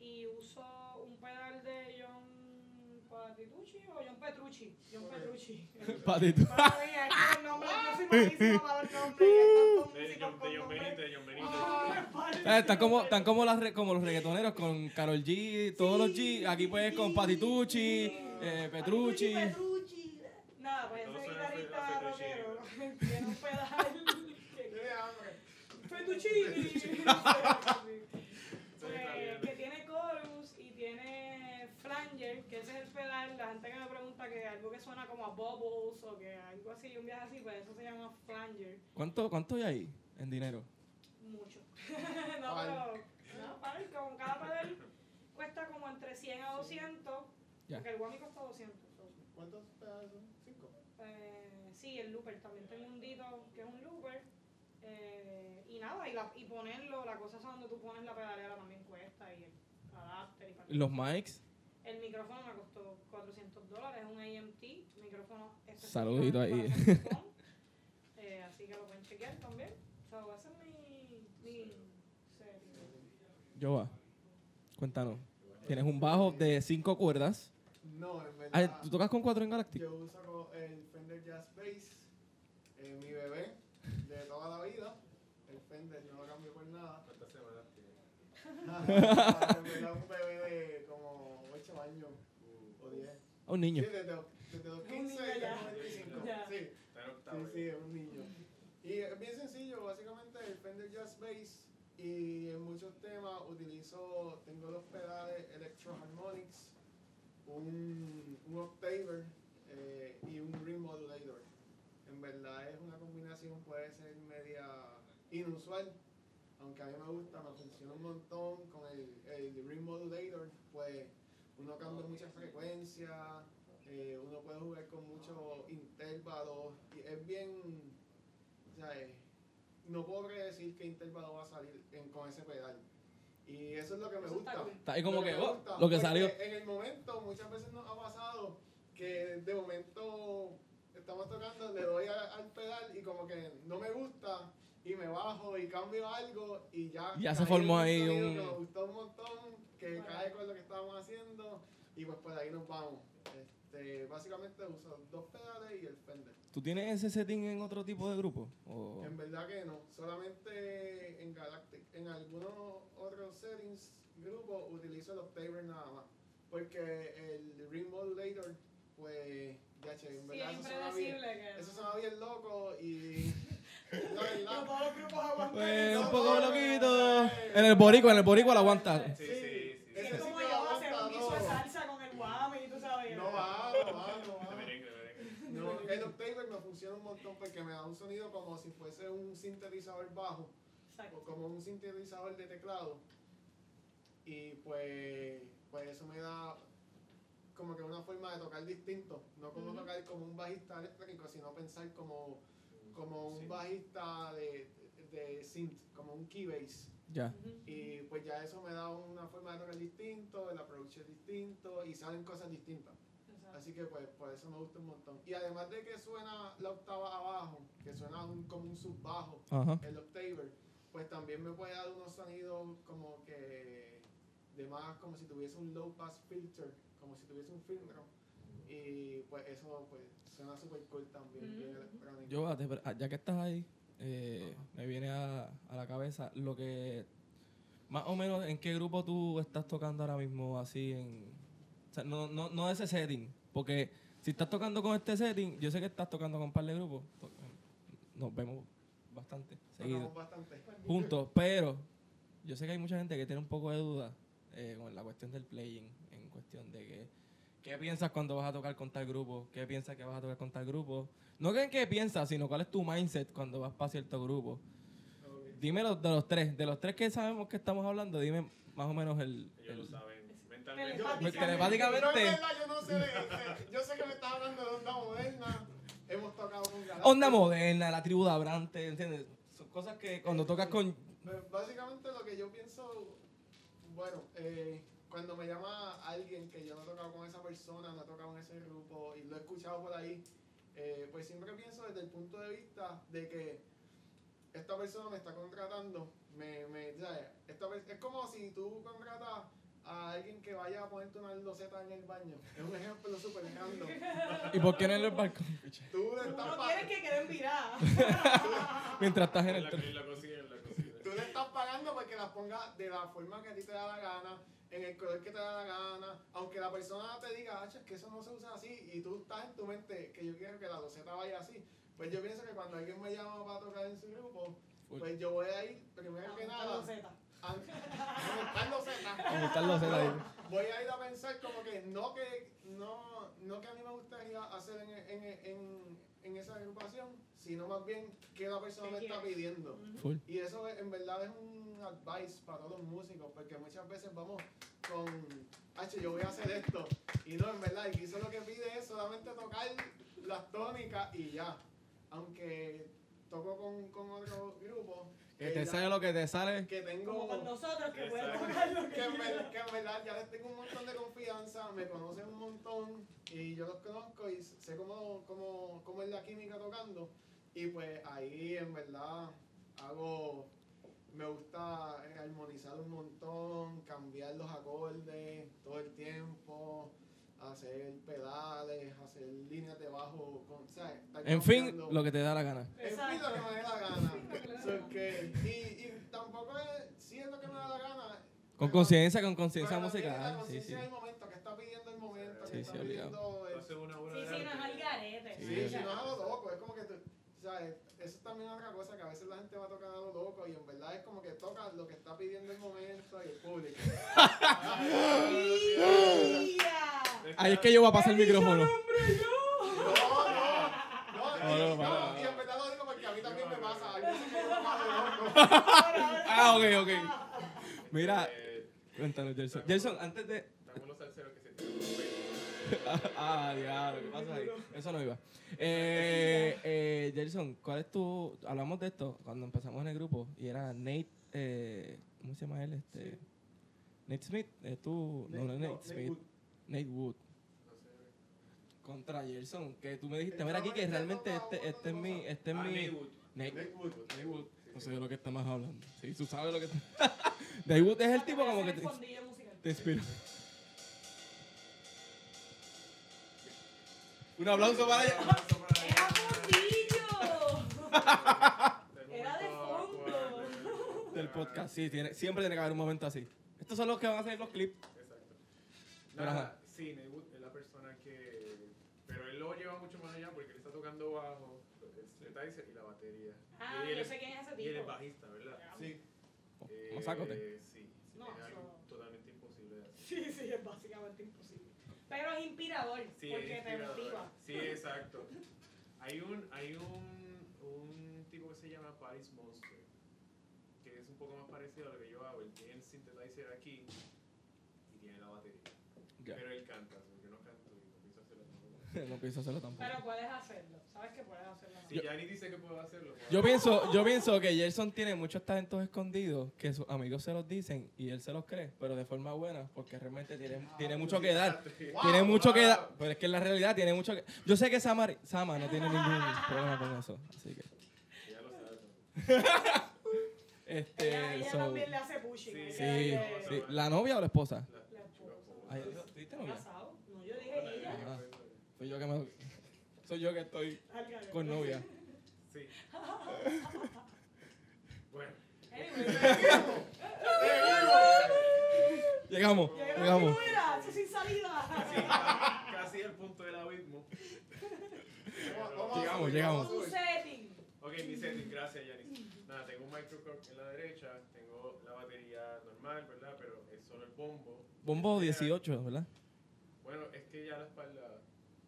Y uso un pedal de John Patitucci o John Petrucci. John Petrucci. Ah, Están como, están como, las re- como los reggaetoneros con Carol G, todos los G. Aquí pues con Patitucci, eh, Petrucci. Petrucci. Nada, pues ese guitarrista Petrucci. rockero tiene un pedal. que- que algo que suena como a bubbles o que algo así, un viaje así, pues eso se llama flanger. ¿Cuánto, ¿Cuánto hay ahí en dinero? Mucho. no, ¿Cuál? pero, no, para el, como cada pedal cuesta como entre 100 a 200, Ya. porque el Wami cuesta 200. so, ¿Cuántos pedazos son? Cinco. eh, sí, el looper, también tengo un Dito que es un looper. eh, y nada, y, la, y ponerlo, la cosa es donde tú pones la pedalera también cuesta y el adapter y para Los mics. El micrófono me costó 400 dólares, es un AMT, micrófono específico Saludito ahí. Eh, así que lo pueden chequear también. So, ese es mi, mi serie. Joa, cuéntanos. Tienes un bajo de cinco cuerdas. No, en Ah, verdad. ¿Tú tocas con cuatro en Galactic? Yo uso el Fender Jazz Bass, eh, mi bebé de toda la vida. El Fender no lo cambio por nada. ¿Cuántas semanas tiene? en verdad un bebé de como 8 años o 10. A un niño. Sí, desde, desde los Un 15 niño y ya. los 25. Ya. Sí, Está en octavo. sí, sí, es un niño. Y es bien sencillo, básicamente el Fender Jazz Bass y en muchos temas utilizo, tengo dos pedales Electro Harmonics, un, un Octaver eh, y un Ring Modulator. En verdad es una combinación, puede ser media inusual, aunque a mí me gusta, me funciona un montón con el, el Ring Modulator, pues uno cambia muchas frecuencias, eh, uno puede jugar con muchos intervalos y es bien, o sea, eh, no puedo predecir qué intervalo va a salir en- con ese pedal. Y eso es lo que me gusta. Está ahí como Lo que, oh, gusta, lo que salió. En el momento, muchas veces nos ha pasado que de momento estamos tocando, le doy a- al pedal y como que no me gusta y me bajo y cambio algo y ya. Ya se formó un ahí un- Que me gustó un montón, que cae con lo que estábamos haciendo y pues por ahí nos vamos. Este, básicamente uso dos pedales y el Fender. ¿Tú tienes ese setting en otro tipo de grupo? O- En verdad que no, solamente en Galactic. En algunos otros settings, grupos, utilizo los Octaver nada más. Porque el Ring Modulator, pues, ya che, en Sí, verdad es eso suena bien. impredecible que Eso no. suena bien loco y. No todos los grupos aguantan Pues, eso. un poco loquito. En el boricua, en el boricua lo aguanta. Sí, Sí. sí, sí. Sí, Ese es sí como que yo aguanta hacer un guiso de todo. salsa con el guami, tú sabes. No va, no va, no De va. merengue, de el Octaver me funciona un montón porque me da un sonido como si fuese un sintetizador bajo. o Exacto. como un sintetizador de teclado. Y pues, pues eso me da como que una forma de tocar distinto. No como Ujú. tocar como un bajista eléctrico, sino pensar como, como un Sí. bajista de, de synth, como un keybase. Ya. Ujú. Y pues ya eso me da una forma de tocar distinto, el approach es distinto y salen cosas distintas. Así que pues por eso me gusta un montón. Y además de que suena la octava abajo, que suena un- como un subbajo, Ajá. el Octaver, pues también me puede dar unos sonidos como que de más como si tuviese un low pass filter, como si tuviese un filtro. Y pues eso pues suena super cool también, Mm. Yo, ah, ah, ya que estás ahí, eh, me viene a, a la cabeza lo que. Más o menos, ¿en qué grupo tú estás tocando ahora mismo? Así en. O sea, no, no, no ese setting. Porque si estás tocando con este setting, yo sé que estás tocando con un par de grupos. Nos vemos bastante seguido. Tocamos bastante. juntos, pero yo sé que hay mucha gente que tiene un poco de duda eh, con la cuestión del playing, en cuestión de que qué piensas cuando vas a tocar con tal grupo, qué piensas que vas a tocar con tal grupo. No que en qué piensas, sino cuál es tu mindset cuando vas para cierto grupo. Dime los, de los tres, de los tres que sabemos que estamos hablando, dime más o menos el... Ellos lo saben. Telepáticamente. Telepáticamente. Yo, yo no sé de, de- yo sé que me estás hablando de onda moderna. Hemos tocado con. Onda moderna, la tribu de Abrante, ¿entiendes? Son cosas que cuando tocas con... Básicamente lo que yo pienso, bueno, eh, cuando me llama alguien que yo no he tocado con esa persona, no he tocado en ese grupo y lo he escuchado por ahí, eh, pues siempre pienso desde el punto de vista de que esta persona me está contratando, me, me, ¿sabes? Esta es como si tú contratas a alguien que vaya a ponerte una loseta en el baño. Es un ejemplo súper random. ¿Y por qué no en el balcón? Tú le estás no quieres que queden viradas. Mientras estás en el... la, la cocina, la cocina. Tú le estás pagando porque las pongas de la forma que a ti te da la gana, en el color que te da la gana, aunque la persona te diga, "Acho, es que eso no se usa así, y tú estás en tu mente que yo quiero que la loseta vaya así, Pues yo pienso que cuando alguien me llama para tocar en su grupo, pues yo voy a ir, primero que nada, a, a montar los zetas. Como están los Zeta ahí. voy a ir a pensar como que no que no, no que a mí me gustaría hacer en, en, en, en esa agrupación, sino más bien que la persona ¿Qué me está pidiendo. Full. Y eso es- en verdad es un advice para todos los músicos, porque muchas veces vamos con, H, yo voy a hacer esto, y no, en verdad, el guiso lo que pide es solamente tocar las tónicas y ya. Aunque toco con, con otro grupo, Que te sale lo que te sale. que tengo Como con nosotros que pueden Exacto. tocar lo que que ver- que en verdad ya les tengo un montón de confianza, me conocen un montón y yo los conozco y sé cómo, cómo, cómo es la química tocando. Y pues ahí en verdad hago, me gusta armonizar un montón, cambiar los acordes todo el tiempo, hacer pedales, hacer líneas de bajo, con, ¿sabes? Estar En fin, lo que te da la gana. en fin, lo que me dé la gana. So que- y, y tampoco es, sí es lo que me da la gana. Con conciencia, con conciencia también es La musical. Sí, sí. conciencia del momento, que está pidiendo el momento, Sí, que sí, está pidiendo... el- Sí, sí, no es al garete. Sí, Sí. si no es a lo loco, es como que tú, ¿sabes? Eso es también otra cosa, que a veces la gente va a tocar a lo loco y en verdad es como que toca lo que está pidiendo el momento y el público. Ahí es que yo voy a pasar el micrófono. No, no, no, No, y, no, no, para. y en verdad lo digo porque a mí también me pasa. Ah, ok, ok. Mira, cuéntanos, Gerson. Gerson, antes de. Ah, diablo, ¿qué pasa ahí? Eso no iba. Eh, eh, Gerson, ¿cuál es tu. Hablamos de esto cuando empezamos en el grupo y era Nate. Eh, ¿Cómo se llama él? Este, Nate Smith. Eh, tú. No, no, Nate Smith. Nate Wood. Contra Gerson, que tú me dijiste, mira aquí que realmente este, este es mi. Este es Ah, mi. Nate Wood. Nate, Nate Wood. Nate Wood. No sé de lo que estamos hablando. Sí, tú sabes lo que. Nate Wood es el tipo como que te, inspira. Un aplauso para ella. ¡Era fondillo! Era de fondo. del podcast. Sí, tiene, siempre tiene que haber un momento así. Estos son los que van a hacer los clips. Exacto. Pero ajá. Sí, Neywood es la persona que... Pero él lo lleva mucho más allá porque él está tocando bajo, el synthesizer y la batería. Ah, y él yo es- sé quién es ese Y él es tipo. bajista, ¿verdad? Sí. Eh, sácote. Sí, sí, No, es algo totalmente imposible de hacer. Sí, sí, es básicamente imposible. Pero es inspirador, Sí, porque es te inspirador. motiva. Sí, exacto. Hay un, hay un, un tipo que se llama Paris Monster, que es un poco más parecido a lo que yo hago. Él tiene el synthesizer aquí y tiene la batería. Ya. Pero él canta, así que yo no canto y no pienso hacerlo tampoco. no pienso hacerlo tampoco. Pero puedes hacerlo. Sabes que puedes hacerlo. Si Yanni dice que puedo hacerlo, puedo Yo pienso, yo pienso que Gerson tiene muchos talentos escondidos que sus amigos se los dicen y él se los cree, pero de forma buena, porque realmente tiene, tiene mucho que dar. Wow, Tiene mucho que dar, pero es que en la realidad tiene mucho que... Yo sé que Sama, Sama no tiene ningún problema con eso, así que... Ya lo sabes. Este, ella ella so- también le hace pushing. Sí. ¿La novia o la esposa? La, La esposa. Ay, ¿Tuviste novia? ¿Casado? No, yo dije ella. Ah. Soy yo que me... Soy yo que estoy con novia. Sí. Bueno. Llegamos, llegamos. sin salida. Casi, el punto del abismo. Llegamos, llegamos. Tu subir. setting. Ok, mi setting, gracias Yanis. Nada, tengo un microcorp en la derecha, tengo la batería normal, ¿verdad? Pero es solo el bombo. Bombo 18, ¿verdad? Bueno, es que ya la espalda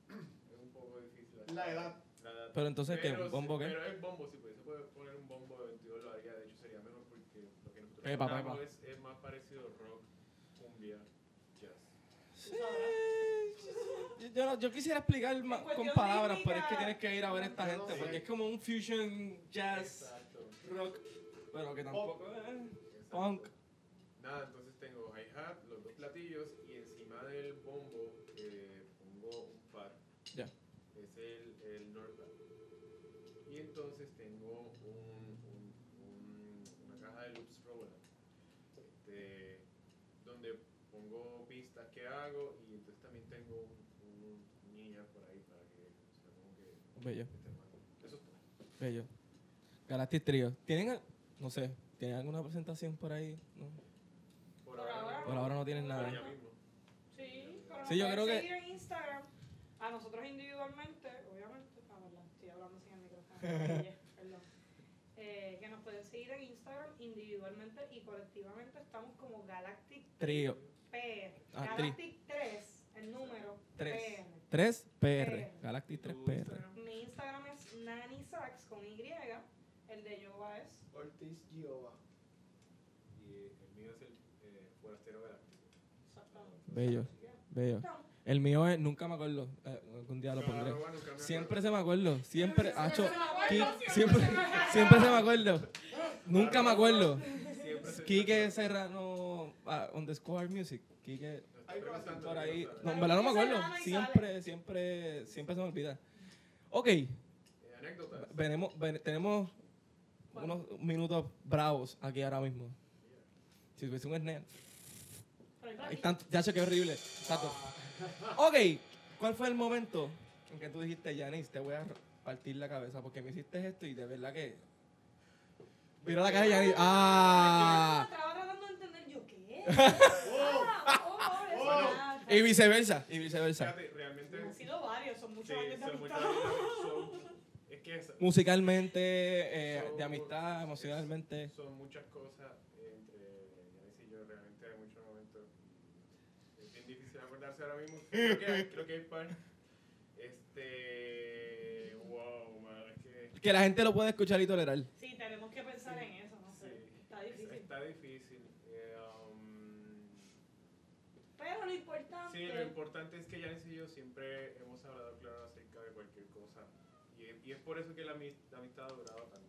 es un poco difícil. La edad. La edad. Pero entonces, ¿qué? Pero sí, ¿Bombo qué? Pero el bombo, si pudiese poner un bombo de 22 lo haría, de hecho sería mejor porque lo que nosotros Pepa, pepa. Es, es más parecido rock, cumbia, jazz. Sabrás. Yo, yo no- yo quisiera explicar con palabras, pero es que tienes que ir a ver a esta gente, porque es como un fusion jazz, Exacto. rock, pero que tampoco es exacto. punk. Nada, entonces tengo hi-hat, los dos platillos y encima del bombo eh, pongo un par. Ya. Es el, el. Y entonces tengo un, un- un- una caja de loops Roland. Este, donde pongo pistas que hago y entonces también tengo un, un niña por ahí para que sea como que Bello, esté más. Eso es todo. bello. Galactic Trio. ¿Tienen, no sé, ¿tienen alguna presentación por ahí? No. Por, ahora Por ahora no tienen nada. Sí, pero Sí, yo nos creo pueden que- seguir en Instagram. A nosotros individualmente, obviamente. A ver, la estoy hablando sin el micrófono. Oye, perdón. Eh, que nos pueden seguir en Instagram individualmente y colectivamente estamos como Galactic Trío. PR. Ah, tri. Galactic 3, el número Tres. PR. 3 PR. PR. Galactic 3 Tu PR. Instagram. Mi Instagram es Nani Sax con Y. El de Yoba es. Ortiz Giova. Y el mío es el eh, Forastero Galáctico. Exactamente. Bello. El mío es, nunca me acuerdo. eh, algún día lo pondré. Siempre se me acuerdo. Siempre. Hacho, se me acuerdo, Ki- siempre siempre, se me acuerdo. Nunca me acuerdo. Kike Serrano ah, underscore music. Tanto por ahí. No, en verdad no me acuerdo. Siempre, siempre, siempre se me olvida. Ok, Eh, anécdotas. venemos, ven- tenemos unos minutos bravos aquí ahora mismo. Si tuviese un SNES. Hay tanto, ya sé que horrible. Exacto. Ok, ¿cuál fue el momento en que tú dijiste, Yanis, te voy a partir la cabeza porque me hiciste esto y de verdad que. Mira la cara de Yanis. Ah. Estaba tratando de entender yo qué. Eso, Y viceversa, y viceversa. Fíjate, realmente. Han sido varios, son muchos Sí, años de amistad. Es que es- Musicalmente, eh, son- de amistad, es- emocionalmente. Son muchas cosas entre Yanis y yo. Realmente hay muchos momentos. Es bien difícil acordarse ahora mismo. Creo que hay, creo que hay par. Este. Wow, man. Es que. Que la gente lo puede escuchar y tolerar. Sí, tenemos que pensar en eso, no sé. Sí, Está es- difícil. Está difícil. Eh, um, Pero lo importante. Sí, lo importante es que Yanis y yo siempre hemos hablado claro acerca de cualquier cosa. Y, es- y es por eso que la, la amistad ha durado tanto.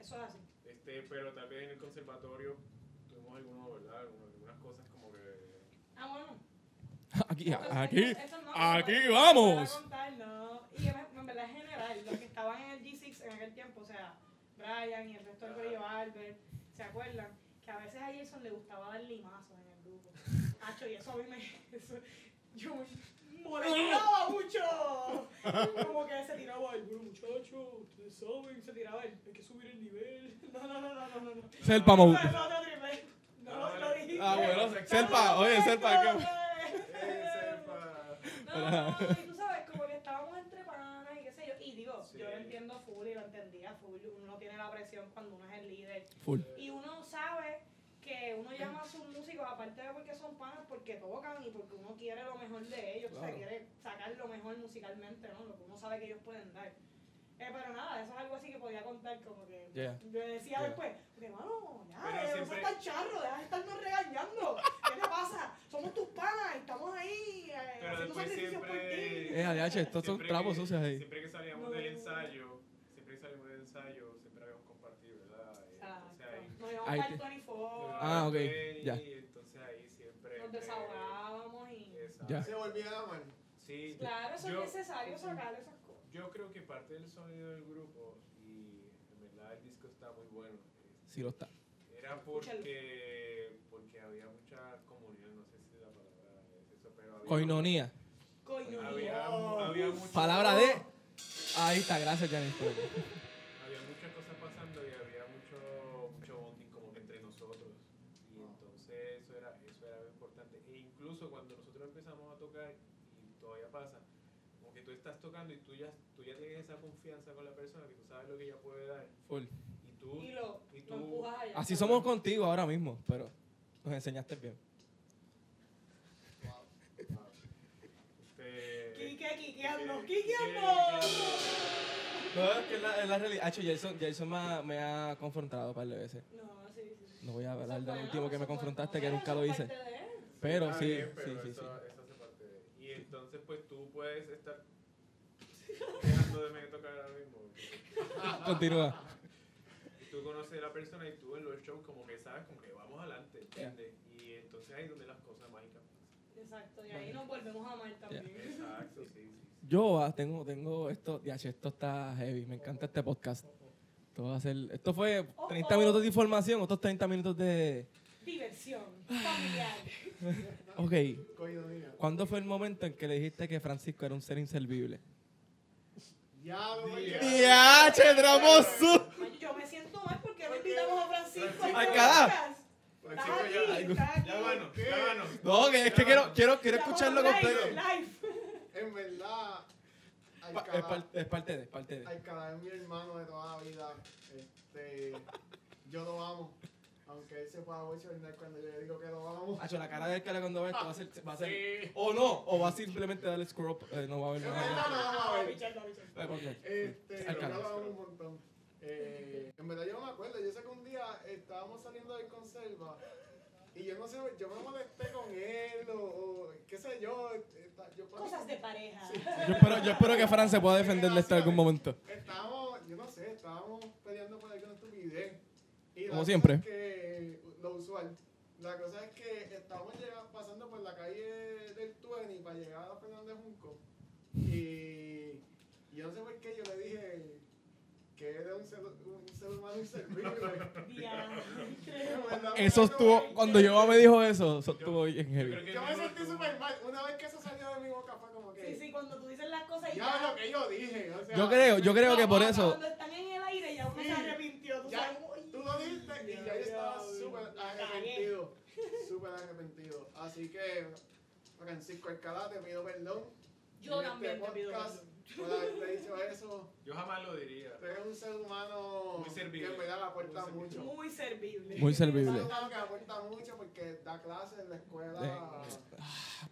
Eso es así. Este, pero tal vez en el conservatorio tuvimos algunos, ¿verdad? Algunas, algunas cosas como que... Ah, bueno. Aquí, aquí, no, aquí no vamos. no. Y en, verdad en general, los que estaban en el G6 en aquel tiempo, o sea, Brian y el resto del Albert, ¿se acuerdan? Que a veces a Jason le gustaba dar limazos en el grupo. Hacho, y eso a mí me... Eso, yo me molestaba mucho. Como que se tiraba el bueno muchacho, ustedes saben, se tiraba el hay que subir el nivel. No, no, no, no, no, no. no. Selpa Mode. No, eso es otro triple. No, lo dijiste. Ah, bueno, No, Selpa, no, oye, no, Selpa, no, ¿qué? Eh, sepa. No, y tú sabes, como que estábamos entre panas y qué sé yo. Y digo, Sí. yo lo entiendo full y lo entendía full. Uno tiene la presión cuando uno es el líder. Full. Y uno sabe que uno llama a sus músicos, aparte de porque son panas, porque tocan y porque uno quiere lo mejor de ellos. O sea, quiere sacar lo mejor musicalmente, ¿no? Lo que uno sabe que ellos pueden dar. Eh, pero nada, eso es algo así que podía contar como que Yeah. yo decía Yeah. después, porque mano, ya, Pero eh, no siempre- seas tan charro, deja de estarnos regañando. ¿Qué te pasa? Somos tus panas, estamos ahí eh, Pero haciendo sacrificios por siempre... ti. Eh, ADH, estos son trapos sucios ahí. Siempre que salíamos No. del ensayo, siempre que salimos del ensayo, siempre habíamos compartido, ¿verdad? Entonces ahí... Nos íbamos Ahí para el 24, Ah, ok, Y ya. entonces ahí siempre... nos desahogábamos y... Se volvía a amar. Sí, Claro, eso Yo- es necesario sacar esas cosas. Yo creo que parte del sonido del grupo, y en verdad el disco está muy bueno, Sí lo está. era porque, porque había mucha comunión, no sé si la palabra es eso, pero había, Coinonía. Coño, había, mucho- Palabra de. Ahí está, gracias, Janis. por- había muchas cosas pasando y había mucho, mucho bonding como que entre nosotros. Y entonces eso era, eso era algo importante. E incluso cuando nosotros empezamos a tocar, y todavía pasa, como que tú estás tocando y tú ya, tú ya tienes esa confianza con la persona que tú sabes lo que ella puede dar. Full. Y tú, Y lo, y lo tú empujas allá. Así somos contigo ahora mismo, pero nos enseñaste bien. este, Quique, quiqueando, Quique- quiqueando. No, es que es la, la realidad. Hacho, Jason, Jason me, ha, me ha confrontado un par de veces. No, sí, sí. sí. No voy a hablar del último que me confrontaste, que nunca lo hice. Pero sí, sí, pero sí, eso, sí. eso hace parte de. Y entonces, pues tú puedes estar dejando de me tocar ahora mismo. Continúa. Tú conoces a la persona y tú en los shows, como que sabes, como que vamos adelante, ¿entiendes? Y entonces ahí es donde las cosas mágicas. Exacto, y ahí nos volvemos a amar también. Exacto, sí, sí. Yo ah, tengo, tengo esto, ya, esto está heavy, me encanta este podcast. Esto, va a ser, esto fue 30 Oh, oh. minutos de información, otros 30 minutos de... Diversión familiar. Ok. ¿cuándo fue el momento en que le dijiste que Francisco era un ser inservible? Ya. ¡Diache, Tramoso! Ay, Yo me siento mal porque no invitamos a Francisco. Estás Francisco, aquí, ya, estás aquí. llámanos, llámanos. No, que es que quiero, quiero, quiero escucharlo live, completo. live. En verdad, Alcalá, Es, par- es parte de, es parte de. Alcalá es mi hermano de toda la vida. Este, yo lo amo. Aunque él se pueda bochornar cuando yo le digo que lo amo. Hacho, la cara de cara cuando ve esto va a ser, va a ser o no, o va a simplemente darle scroll up, eh, no va a haber No, no, nada. no, no, a ver. Eh. Este, yo lo amo un montón. Eh, en verdad yo no me acuerdo. Yo sé que un día estábamos saliendo de conserva y yo no sé, yo me molesté con él o, o qué sé yo. está- yo Cosas de pareja. Yo espero, yo espero que Fran se pueda defender de esto en algún momento. Estábamos, yo no sé, estábamos peleando por alguna estupidez. Y Como siempre. es que, lo usual. La cosa es que estábamos llegando, pasando por la calle del Tueni para llegar a Fernández Junco. Y yo no sé por qué yo le dije que era un ser, un ser humano inservible. Eso estuvo, cuando yo me dijo eso, eso estuvo bien heavy. Yo me sentí súper mal. Una vez que eso salió de mi boca fue como que. Sí, sí, cuando tú dices las cosas y Ya ya. lo que yo dije. O sea, Yo creo, yo creo que por eso, Cuando están en el aire ya uno Sí. se arrepintió. Tú Ya, sabes, tú lo dijiste y ya yo estaba. Súper arrepentido. Así que, Francisco Alcalá, te pido perdón. Yo en también este te pido perdón. Por haberte dicho eso. Yo jamás lo diría. Tú eres un ser humano Muy servible. que Muy mucho. Muy servible. muy Un ser servible. humano que aporta mucho porque da clases en la escuela.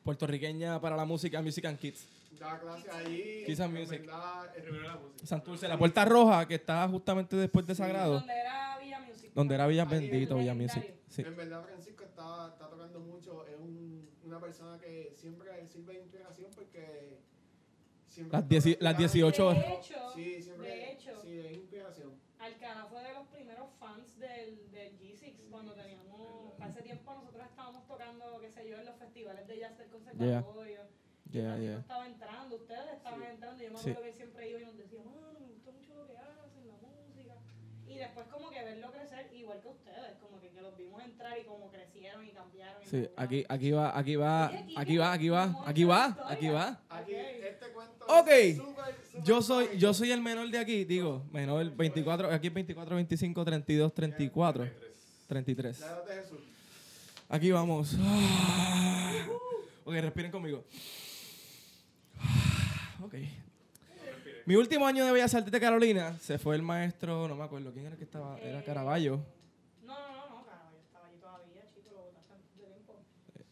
Puertorriqueña para la música, Music and Kids. Da clases allí. Kids and en Music. verdad, es- Primero la música. Santurce, la puerta roja que está justamente después de Sagrado, Donde era Villa Music. donde era Villa Ahí, Bendito, Villa. Music. Sí. En verdad, Francisco está, está tocando mucho. Es un, una persona que siempre sirve de inspiración porque. Siempre Las dieci- las practicando. 18 De hecho, Sí, siempre. de hecho. Sí, es inspiración. Alcalá fue de los primeros fans del, del G6 cuando teníamos, para ese tiempo nosotros estábamos tocando, qué sé yo, en los festivales de jazz del conservatorio. Yeah, Francisco yeah. estaba entrando, ustedes estaban Sí. entrando, y yo me Sí. acuerdo que siempre iba y nos decía, mano, me gusta mucho lo que hacen, la música. Y después como que verlo crecer, igual que ustedes, como que, que los vimos entrar y como crecieron y cambiaron. y Sí, aquí, aquí va, aquí va, aquí va, aquí va, aquí va, aquí va. Aquí, Ok. este cuento. Ok. es Yo soy, yo soy el menor de aquí, digo, menor 24, aquí es 24, 25, 32, 34, 33. La edad de Jesús. Aquí vamos. Ok, respiren conmigo. Ok. Mi último año de Bellas Artes de Carolina se fue el maestro, no me acuerdo quién era el que estaba, era Eh, Caraballo. No, no, no, no, carajo, yo estaba allí todavía, chico, lo botaste antes de tiempo.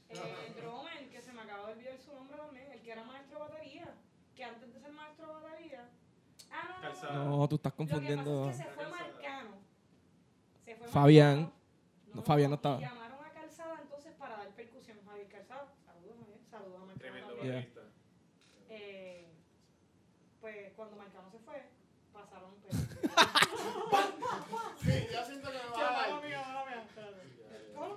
Eh, Dromel, que se me acaba de olvidar su nombre también, el que era maestro de batería, que antes de ser maestro de batería. Ah, no, no, no, Calzada. no. No, tú estás Lo que confundiendo. pasa es que se fue Marcano. Se fue Fabián. Marcano. No, Fabián no estaba. llamaron a Calzada entonces para dar percusión. Javier Calzada, saludos Javier, saludos a Marcano Tremendo también. Yeah. baterista. Eh, pues cuando Marcano se fue, pasaron pues, Sí, ya siento que me va a Ya, dar. mía, mala mía, espérate. ¿Cómo?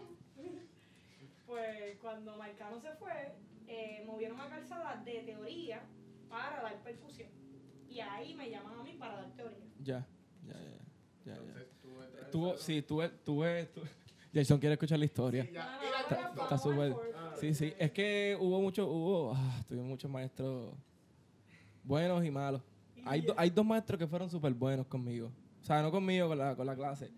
Pues cuando Marcano se fue, eh, movieron a Calzada de teoría para dar percusión. Y ahí me llaman a mí para dar teoría. Ya, ya, ya, ya, ya. Entonces, tú entras Tuvo, a- sí, tuve, tuve, tu- Jason quiere escuchar la historia. Sí, ya. Está súper-. Ah, Sí, sí, es que hubo mucho, hubo, ah, tuvimos muchos maestros buenos y malos. Hay, do- hay dos maestros que fueron súper buenos conmigo. O sea, no conmigo, con la, con la clase.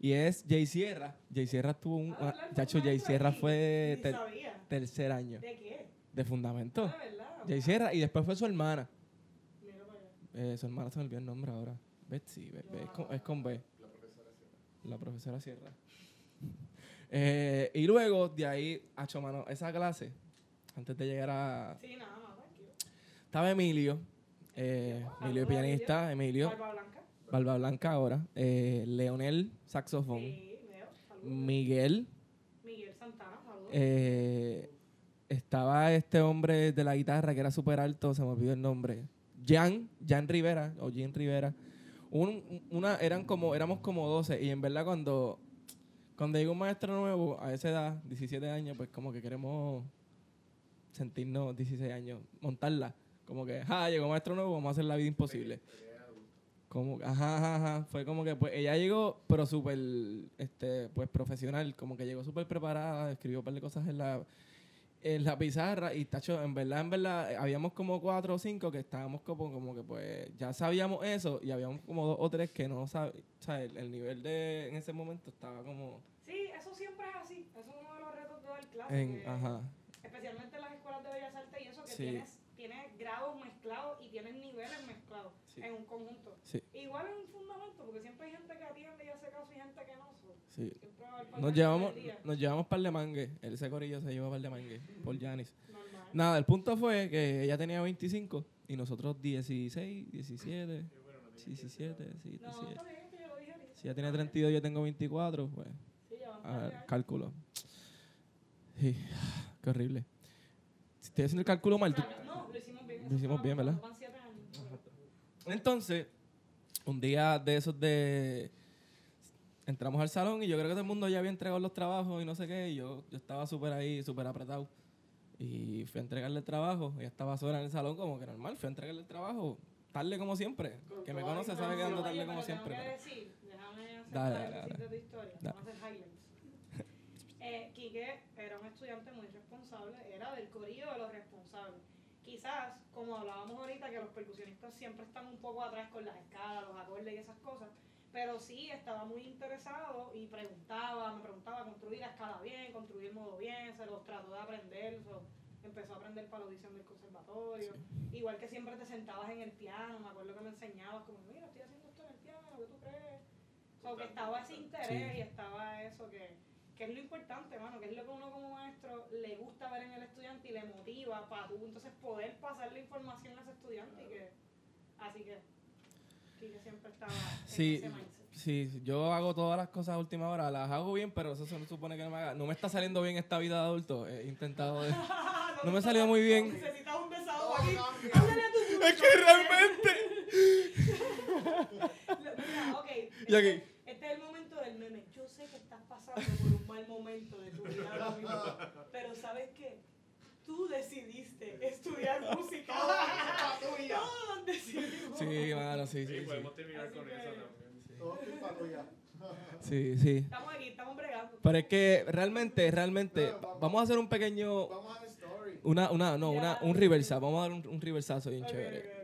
Y es Jay Sierra. Jay Sierra tuvo un... Ah, ¿Fue Jay Sierra fue ter- sabía. tercer año ¿De qué? de fundamento. Ah, ¿verdad? Jay Sierra. Y después fue su hermana. Mira para allá. Eh, su hermana se me olvidó el nombre ahora. Betsy, Be- Be- es, con, es con B. La profesora Sierra. Eh, y luego, de ahí, a mano, esa clase, antes de llegar a... Sí, nada más, tranquilo. Estaba Emilio, eh, Emilio pianista, Emilio, Barba Blanca. Barba Blanca ahora, eh, Leonel, saxofón, Sí. Miguel, Miguel Santana, eh, estaba este hombre de la guitarra que era súper alto, se me olvidó el nombre, Jan, Jan Rivera, o Jan Rivera, Un- una, eran como, éramos como 12 y en verdad cuando, cuando llega un maestro nuevo a esa edad, 17 años, pues como que queremos sentirnos 16 años, montarla. Como que, ah, llegó maestro nuevo, vamos a hacer la vida imposible. Como, ajá, ajá, ajá. Fue como que, pues, ella llegó, pero súper, este, pues, profesional. Como que llegó súper preparada, escribió un par de cosas en la, en la pizarra y, tacho, en verdad, en verdad, habíamos como cuatro o cinco que estábamos como, como que, pues, ya sabíamos eso y habíamos como dos o tres que no sabíamos, o sea, el, el nivel de, en ese momento estaba como Sí, eso siempre es así. Eso es uno de los retos de dar clase. en, que- ajá. Especialmente en las escuelas de Bellas Artes y eso, que Sí. tienes, tienes grados mezclados y tienes niveles conjunto. Sí. Igual es un fundamento, porque siempre hay gente que atiende y hace caso y gente que no. Sí. Nos llevamos, nos llevamos par de mangue. Ese corillo se lleva par de mangue por Janis. Nada, el punto fue que ella tenía 25 y nosotros 16, 17, 17, sí, No, 17. está bien, que yo lo dije ahorita. Si ella tiene 32 yo tengo 24, pues, Sí, ya van a par de ver, años. cálculo. Sí, qué horrible. Si estoy haciendo el cálculo mal, tú- No, lo hicimos bien. Lo hicimos bien, ¿verdad? Entonces, un día de esos de... Entramos al salón y yo creo que todo el mundo ya había entregado los trabajos y no sé qué. Y yo, yo estaba súper ahí, súper apretado. Y fui a entregarle el trabajo. Ella estaba sola en el salón como que normal. Fui a entregarle el trabajo tarde como siempre. Que me conoce sabe que ando tarde Oye, como siempre. que decir, déjame hacer Dale, dale, dale. tu historia. Dale. Vamos a hacer highlights. Eh, Quique era un estudiante muy responsable, era del corillo de los responsables. Quizás, como hablábamos ahorita, que los percusionistas siempre están un poco atrás con las escalas, los acordes y esas cosas, pero sí estaba muy interesado y preguntaba, me preguntaba construir la escala bien, construir el modo bien, se los trató de aprender, empezó a aprender para la audición del conservatorio. Igual que siempre te sentabas en el piano, me acuerdo que me enseñabas como, mira, estoy haciendo esto en el piano, ¿qué tú crees? So, que estaba ese interés Sí. y estaba eso que, que es lo importante, mano, que es lo que uno como maestro le gusta ver en el estudiante y le motiva para tú entonces poder pasar la información a ese estudiante y que, así que, Quique siempre estaba en Sí, ese mindset. sí, yo hago todas las cosas a última hora, las hago bien, pero eso se supone que no me haga. No me está saliendo bien esta vida de adulto. He intentado de... No me salió muy bien. Necesitas un Todo aquí. tu Es que realmente... Mira, ok. Y aquí. Este, este es el momento del meme. Yo sé que estás pasando por un mal momento de tu vida pero ¿sabes qué? Tú decidiste estudiar música. Todos decidimos. Sí, mano, sí, Sí, sí, sí. podemos terminar Así con que- eso también. Todo es culpa tuya. Sí, sí. Estamos aquí, estamos bregando. Pero es que realmente, realmente, vamos a hacer un pequeño... Vamos a la story. Una, una, no, una, un reversa. Vamos a dar un, un reversazo bien chévere.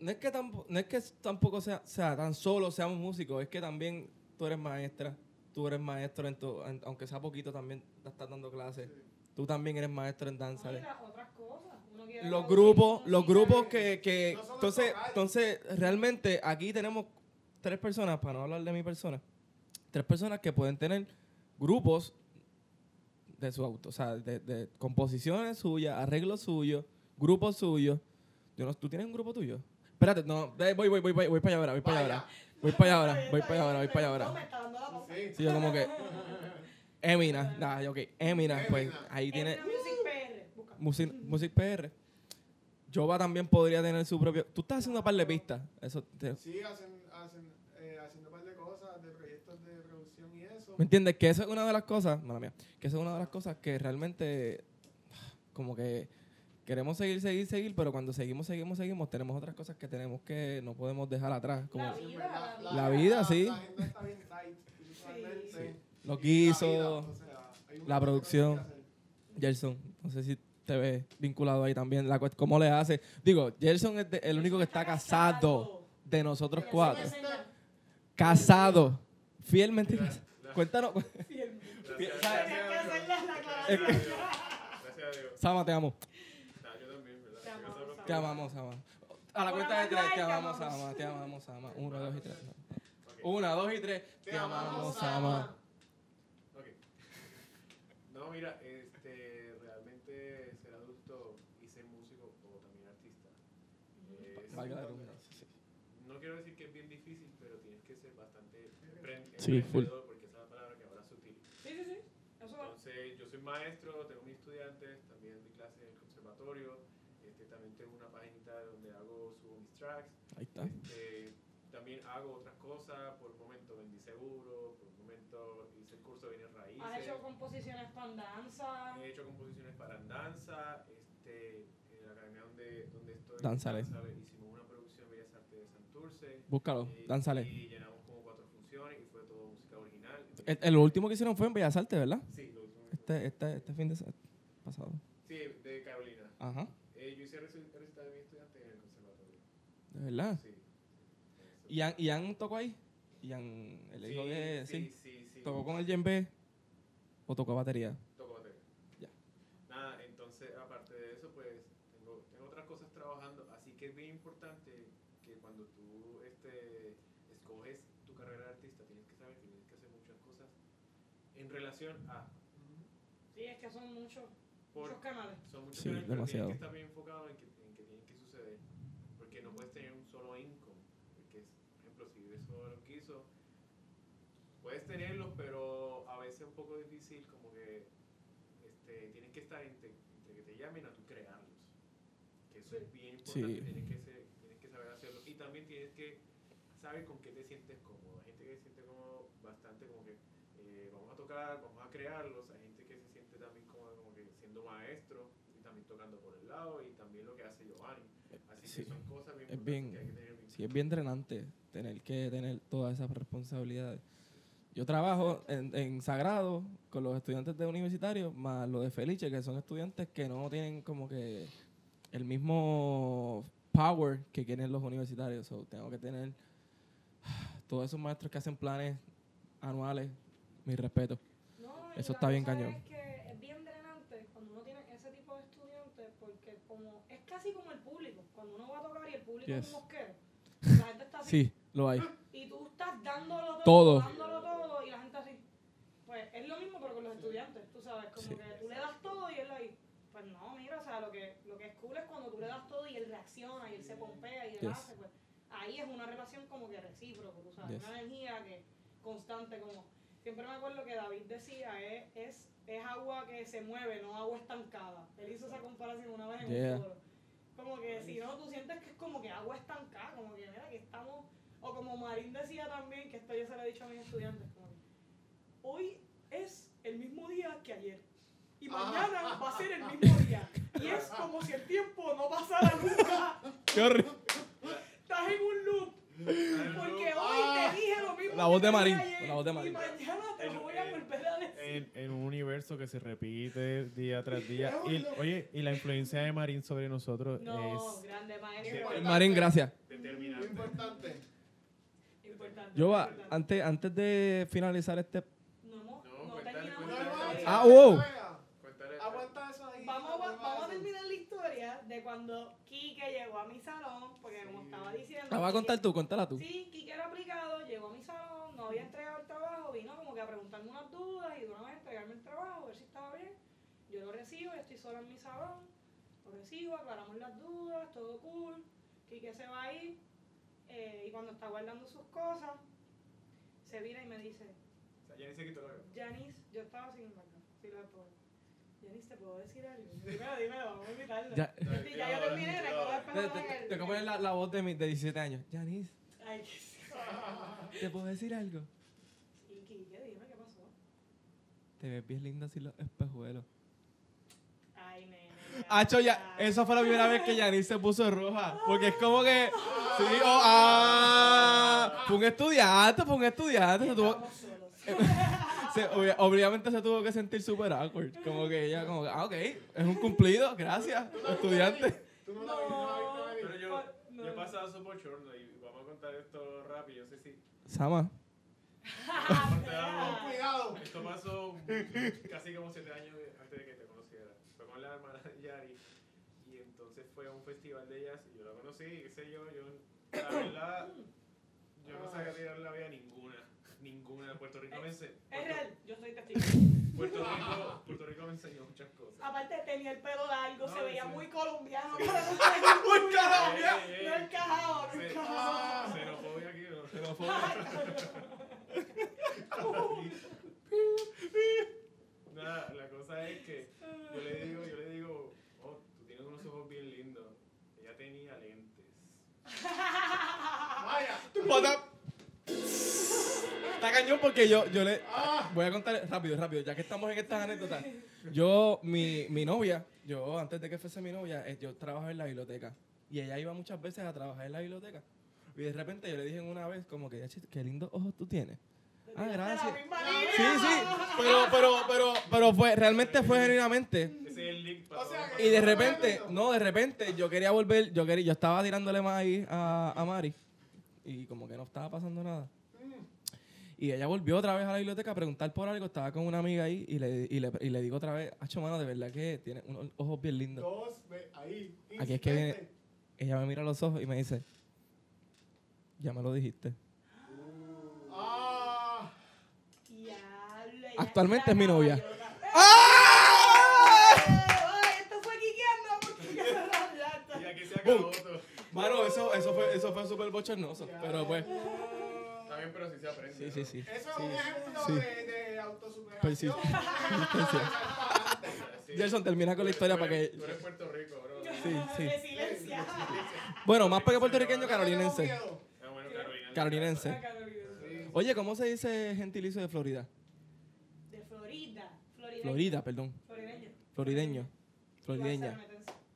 No es que, tampo- no es que tampoco sea, sea tan solo seamos músicos, es que también tú eres maestra, tú eres maestro, en tu, en- aunque sea poquito también estás dando clases. Tú también eres maestro en danza. No, y las otras cosas. Uno Los grupos, los grupos que, que No entonces, entonces realmente aquí tenemos tres personas, para no hablar de mi persona, tres personas que pueden tener grupos de su auto, o sea, de, de composiciones suyas, arreglos suyos, grupos suyos. Yo no, ¿Tú tienes un grupo tuyo? Espérate, no, ve, voy, voy, voy, voy, voy para allá ahora, voy para allá ahora. Voy para allá ahora, voy para allá ahora, voy para allá ahora. Sí. Yo como que, Emina, nah, ok, Emina, pues ahí tiene Music. Music, Music PR. Jova también podría tener su propio. Tú estás haciendo un par de pistas. Eso te- Sí, hacen, hacen, eh, haciendo un par de cosas, de proyectos de producción y eso. ¿Me entiendes? Que eso es una de las cosas. Mala mía. Que eso es una de las cosas que realmente. Como que. Queremos seguir, seguir, seguir, pero cuando seguimos, seguimos, seguimos, tenemos otras cosas que tenemos que no podemos dejar atrás. Como La vida, verdad, la La vida, sí. La agenda está bien tight, usualmente. Sí. Los Y la guisos, producción. Gerson. No sé si te ves vinculado ahí también. La, ¿Cómo le hace? Digo, Gerson es de- el único que está casado de nosotros cuatro. Casado. Fielmente casado. Cuéntanos. Fiel. Gracias, ¿sabes? Tenía Te amamos, Sama. A la cuenta de tres, te amamos. Sama. Te amamos, Sama. Uno, dos y tres. Una, dos y tres. Te amamos, Sama. Ok. No, mira, este, realmente ser adulto y ser músico o también artista. es- Valga la redundancia, sí. no quiero decir que es bien difícil, pero tienes que ser bastante Sí, full. porque esa es la palabra que ahora se utiliza. Sí, sí, sí. Entonces, yo soy maestro, tengo mis estudiantes, también doy clases en el conservatorio, este, también tengo una paginita donde hago, subo mis tracks. Ahí está. Este, también hago otras cosas, por un momento vendí seguro, por un momento hice el curso de bienes raíces. Has hecho composiciones para danza. He hecho composiciones para danza, este, en la academia donde, donde estoy. Danzale. Hicimos una producción de Bellas Artes de Santurce. Búscalo, eh, dánzale. Y llenamos como cuatro funciones y fue todo música original. El, el último que hicieron fue en Bellas Artes, ¿verdad? sí, lo último Este, este, este fin de pasado. sí, de Carolina. Ajá. Eh, yo hice reci- recital de mi estudiante en el conservatorio. De verdad. Sí. ¿Ian, Ian tocó ahí? Ian, el hijo de. Sí. sí, sí, sí. ¿Tocó con el djembe o tocó batería? Toco batería. Ya. Nada, entonces, aparte de eso, pues, tengo, tengo otras cosas trabajando, así que es bien importante que cuando tú este, escoges tu carrera de artista, tienes que saber que tienes que hacer muchas cosas en relación a. Sí, es que son muchos, Por, muchos canales. son muchos Sí, canales, pero demasiado. tienes que estar bien enfocado en que. No puedes tener un solo income. Porque, por ejemplo, si vives solo lo que hizo, puedes tenerlos, pero a veces es un poco difícil, como que este, tienes que estar entre, entre que te llamen a tú crearlos. Que eso es bien importante, Sí. tienes, que ser- tienes que saber hacerlo. Y también tienes que saber con qué te sientes cómodo. Hay gente que se siente cómodo bastante como que eh, vamos a tocar, vamos a crearlos. Hay gente que se siente también cómoda como que siendo maestro y también tocando por el lado y también lo que hace Giovanni. Así Sí. que son cosas bien Es bien- que hay que tener bien Sí, es bien drenante tener que tener todas esas responsabilidades. Yo trabajo en, en Sagrado con los estudiantes de universitarios, más los de Felice, que son estudiantes que no tienen como que el mismo power que tienen los universitarios. So, tengo que tener todos esos maestros que hacen planes anuales, mi respeto. No, Eso está bien cañón. Es que es bien drenante cuando uno tiene ese tipo de estudiantes porque como es casi como el público. Cuando uno va a tocar y el público es Yes. un mosquero. La gente está así. Sí, lo hay. Y tú estás dándolo todo, Todo. dándolo todo y la gente así. Pues es lo mismo pero con los estudiantes, tú sabes, como Sí. que tú le das todo y él ahí. Pues no, mira, o sea, lo que, lo que es cool es cuando tú le das todo y él reacciona y él se pompea y él Yes. hace, pues ahí es una relación como que recíproco, tú sabes, Yes. una energía que constante como siempre me acuerdo que David decía es, es, es agua que se mueve, no agua estancada. Él hizo esa comparación una vez en Yeah. un foro. Como que si no, tú sientes que es como que agua estancada, como que mira que estamos, o como Marín decía también, que esto yo se lo he dicho a mis estudiantes, como que hoy es el mismo día que ayer. Y mañana va a ser el mismo día. Y es como si el tiempo no pasara nunca. Qué horrible. Estás en un loop. Porque hoy te dije lo mismo. La voz de Marín, la voz de Y Marín. mañana te En- lo voy a volver a decir. En, en un universo que se repite día tras día. Y, oye, y la influencia de Marín sobre nosotros No, es grande maestro. Marín, gracias. Determinante. importante. Importante. Yo, va, importante. antes, antes de finalizar este... No, No, no cuéntale, terminamos. Ah, wow. Cuéntale. Aguanta eso ahí. Vamos, a- vuelva vamos a eso. terminar la cuando Quique llegó a mi salón, porque como estaba diciendo... La vas a Quique- contar tú, cuéntala tú. Sí, Quique era aplicado, llegó a mi salón, no había entregado el trabajo, vino como que a preguntarme unas dudas y de una vez entregarme el trabajo, a ver si estaba bien. Yo lo recibo, yo estoy sola en mi salón, lo recibo, aclaramos las dudas, todo cool. Quique se va a ir eh, y cuando está guardando sus cosas, se vira y me dice, O sea, ya ni se quitó la Janice, yo estaba sin embargo, sí lo puedo. Janice, ¿te puedo decir algo? Dímelo, dímelo, vamos a invitarlo. Ya, Ya, ya yo terminé, el te, espejo te- en el- te voy a poner la, la voz de, mi, de 17 años. Janice, Ay, qué- ¿te puedo decir algo? Quique, dime qué pasó. Te ves bien linda sin los espejuelos. Ay, nene. Hacho, ya, esa fue la primera vez que Janice se puso roja. Porque es como que. Sí, oh, ah. Fue un estudiante, fue un estudiante. Estamos solos. Se- obvia- obviamente se tuvo que sentir súper awkward. Como que ella, como que, ah, ok, es un cumplido, gracias, estudiante. Tú no la. Pero yo, yo he pasado eso por chorno y vamos a contar esto rápido. Yo sé si. Sama, cuidado. Esto pasó casi como siete años antes de que te conociera. Fue con la hermana de Yari y entonces fue a un festival de ellas y yo la conocí, qué sé yo, yo la verdad, yo no sabía tirar la vida ninguna, ninguna. Puerto Rico me enseñó. Es real, yo soy testigo. Puerto Rico, Puerto Rico me enseñó muchas cosas. Aparte tenía el pelo largo, No, se veía sí. muy colombiano. Sí. pero no tenía Muy colombiano. No encajaba, no Se- encajaba. Xenofobia aquí, ¿no? Nada, la cosa es que yo le digo, yo le digo, oh, tú tienes unos ojos bien lindos. Ella tenía lentes. Vaya. Bota- Está cañón porque yo, yo le. Voy a contar rápido, rápido, ya que estamos en estas anécdotas. Yo, mi, mi novia, yo antes de que fuese mi novia, eh, yo trabajaba en la biblioteca. Y ella iba muchas veces a trabajar en la biblioteca. Y de repente yo le dije una vez, como que, "Yachi, qué lindos ojos tú tienes. Ah, gracias. Sí, sí, pero, pero, pero, pero fue, realmente fue genuinamente. Y de repente, no, de repente yo quería volver, yo quería, yo estaba tirándole más ahí a, a Mari y como que no estaba pasando nada. Y ella volvió otra vez a la biblioteca a preguntar por algo, estaba con una amiga ahí y le, y le, y le digo otra vez, hacho mano, de verdad que tiene unos ojos bien lindos. Dos, ahí. Aquí es que viene-. Ella me mira a los ojos y me dice, Ya me lo dijiste. Ah, Diablo, Actualmente es mi novia. caballota. ¡Ay, esto fue quiqueando! porque ya se la lata. Y aquí se acabó todo. Mano, eso, eso fue, eso fue súper bochornoso. Pero pues. Bien, pero sí se aprende. Sí, sí, sí. Eso es un ejemplo Sí. de, de autosuperación. Pues sí. Sí. Gerson, termina con la historia para que. Tú eres Puerto Rico, bro. Sí, sí. Resiliencia. Bueno, más para que puertorriqueño, carolinense. Ah. Carolinense. Digo. Oye, ¿cómo se dice gentilicio de Florida? De Florida. Florida. Florida, perdón. Florideño. Florideño. Florideña.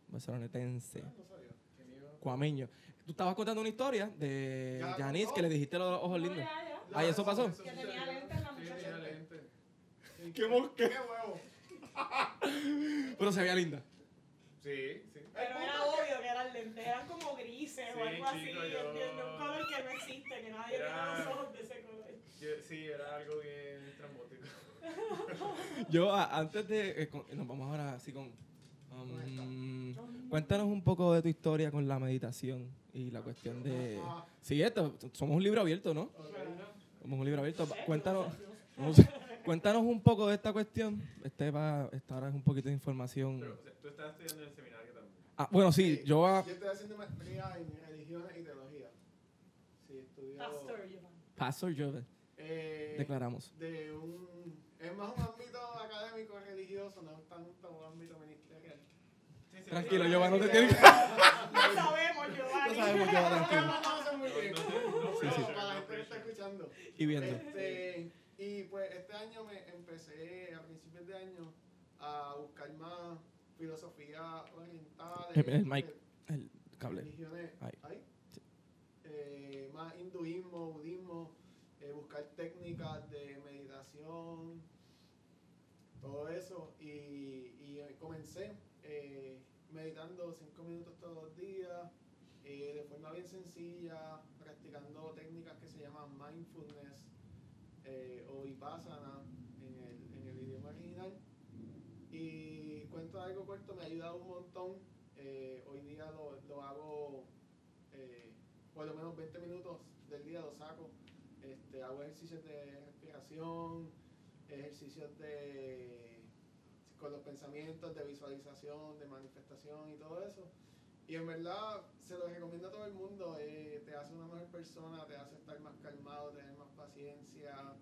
Barcelonetense. Barcelonetense. Cuameño. Tú estabas contando una historia de Janice que le dijiste los ojos lindos. Ay, ¿eso pasó? Que tenía lentes la muchacha. tenía lente. ¿Qué mosca? ¡Qué huevo! Pero se veía linda. Sí, sí. Pero era obvio que eran lentes, eran como grises Sí, o algo así, chico, yo- ¿entiendes? Un color que no existe, que nadie Era- tiene los ojos de ese color. Yo- sí, era algo bien trambótico. Yo, a- antes de. eh, con- nos vamos ahora así con. Um, cuéntanos un poco de tu historia con la meditación y la cuestión de. Sí, esto, somos un libro abierto, ¿no? Somos un libro abierto. Cuéntanos. cuéntanos un poco de esta cuestión. Este va, esta ahora es un poquito de información. Pero tú estás estudiando en el seminario también. Ah, bueno, sí, yo a Yo estoy haciendo maestría en religiones y teología. Sí, estudio. Pastor, Giovanni. Pastor Joven, eh, declaramos. de un. Es más un ámbito académico religioso, no es tanto un ámbito ministerial. Sí, sí, Tranquilo, sí. Giovanni, no te tienes que. Lo sabemos, Giovanni. Lo sabemos, Giovanni, Sí, sí. Para la gente que está escuchando. Y viendo. Este, y pues este año me empecé, a principios de año, a buscar más filosofía oriental. El- el mic. El cable. Religiones, Ahí. ahí. Eh, más hinduismo, budismo, eh, buscar técnicas de meditación, todo eso. Y, y comencé eh, meditando cinco minutos todos los días, eh, de forma bien sencilla, practicando técnicas que se llaman mindfulness eh, o vipassana en el, en el idioma original. Y cuento algo corto, me ha ayudado un montón. Eh, hoy día lo, lo hago eh, por lo menos 20 minutos del día, lo saco. Este, hago ejercicios de respiración, ejercicios de con los pensamientos, de visualización, de manifestación y todo eso. Y en verdad se lo recomiendo a todo el mundo. eh, te hace una mejor persona, te hace estar más calmado, tener más paciencia,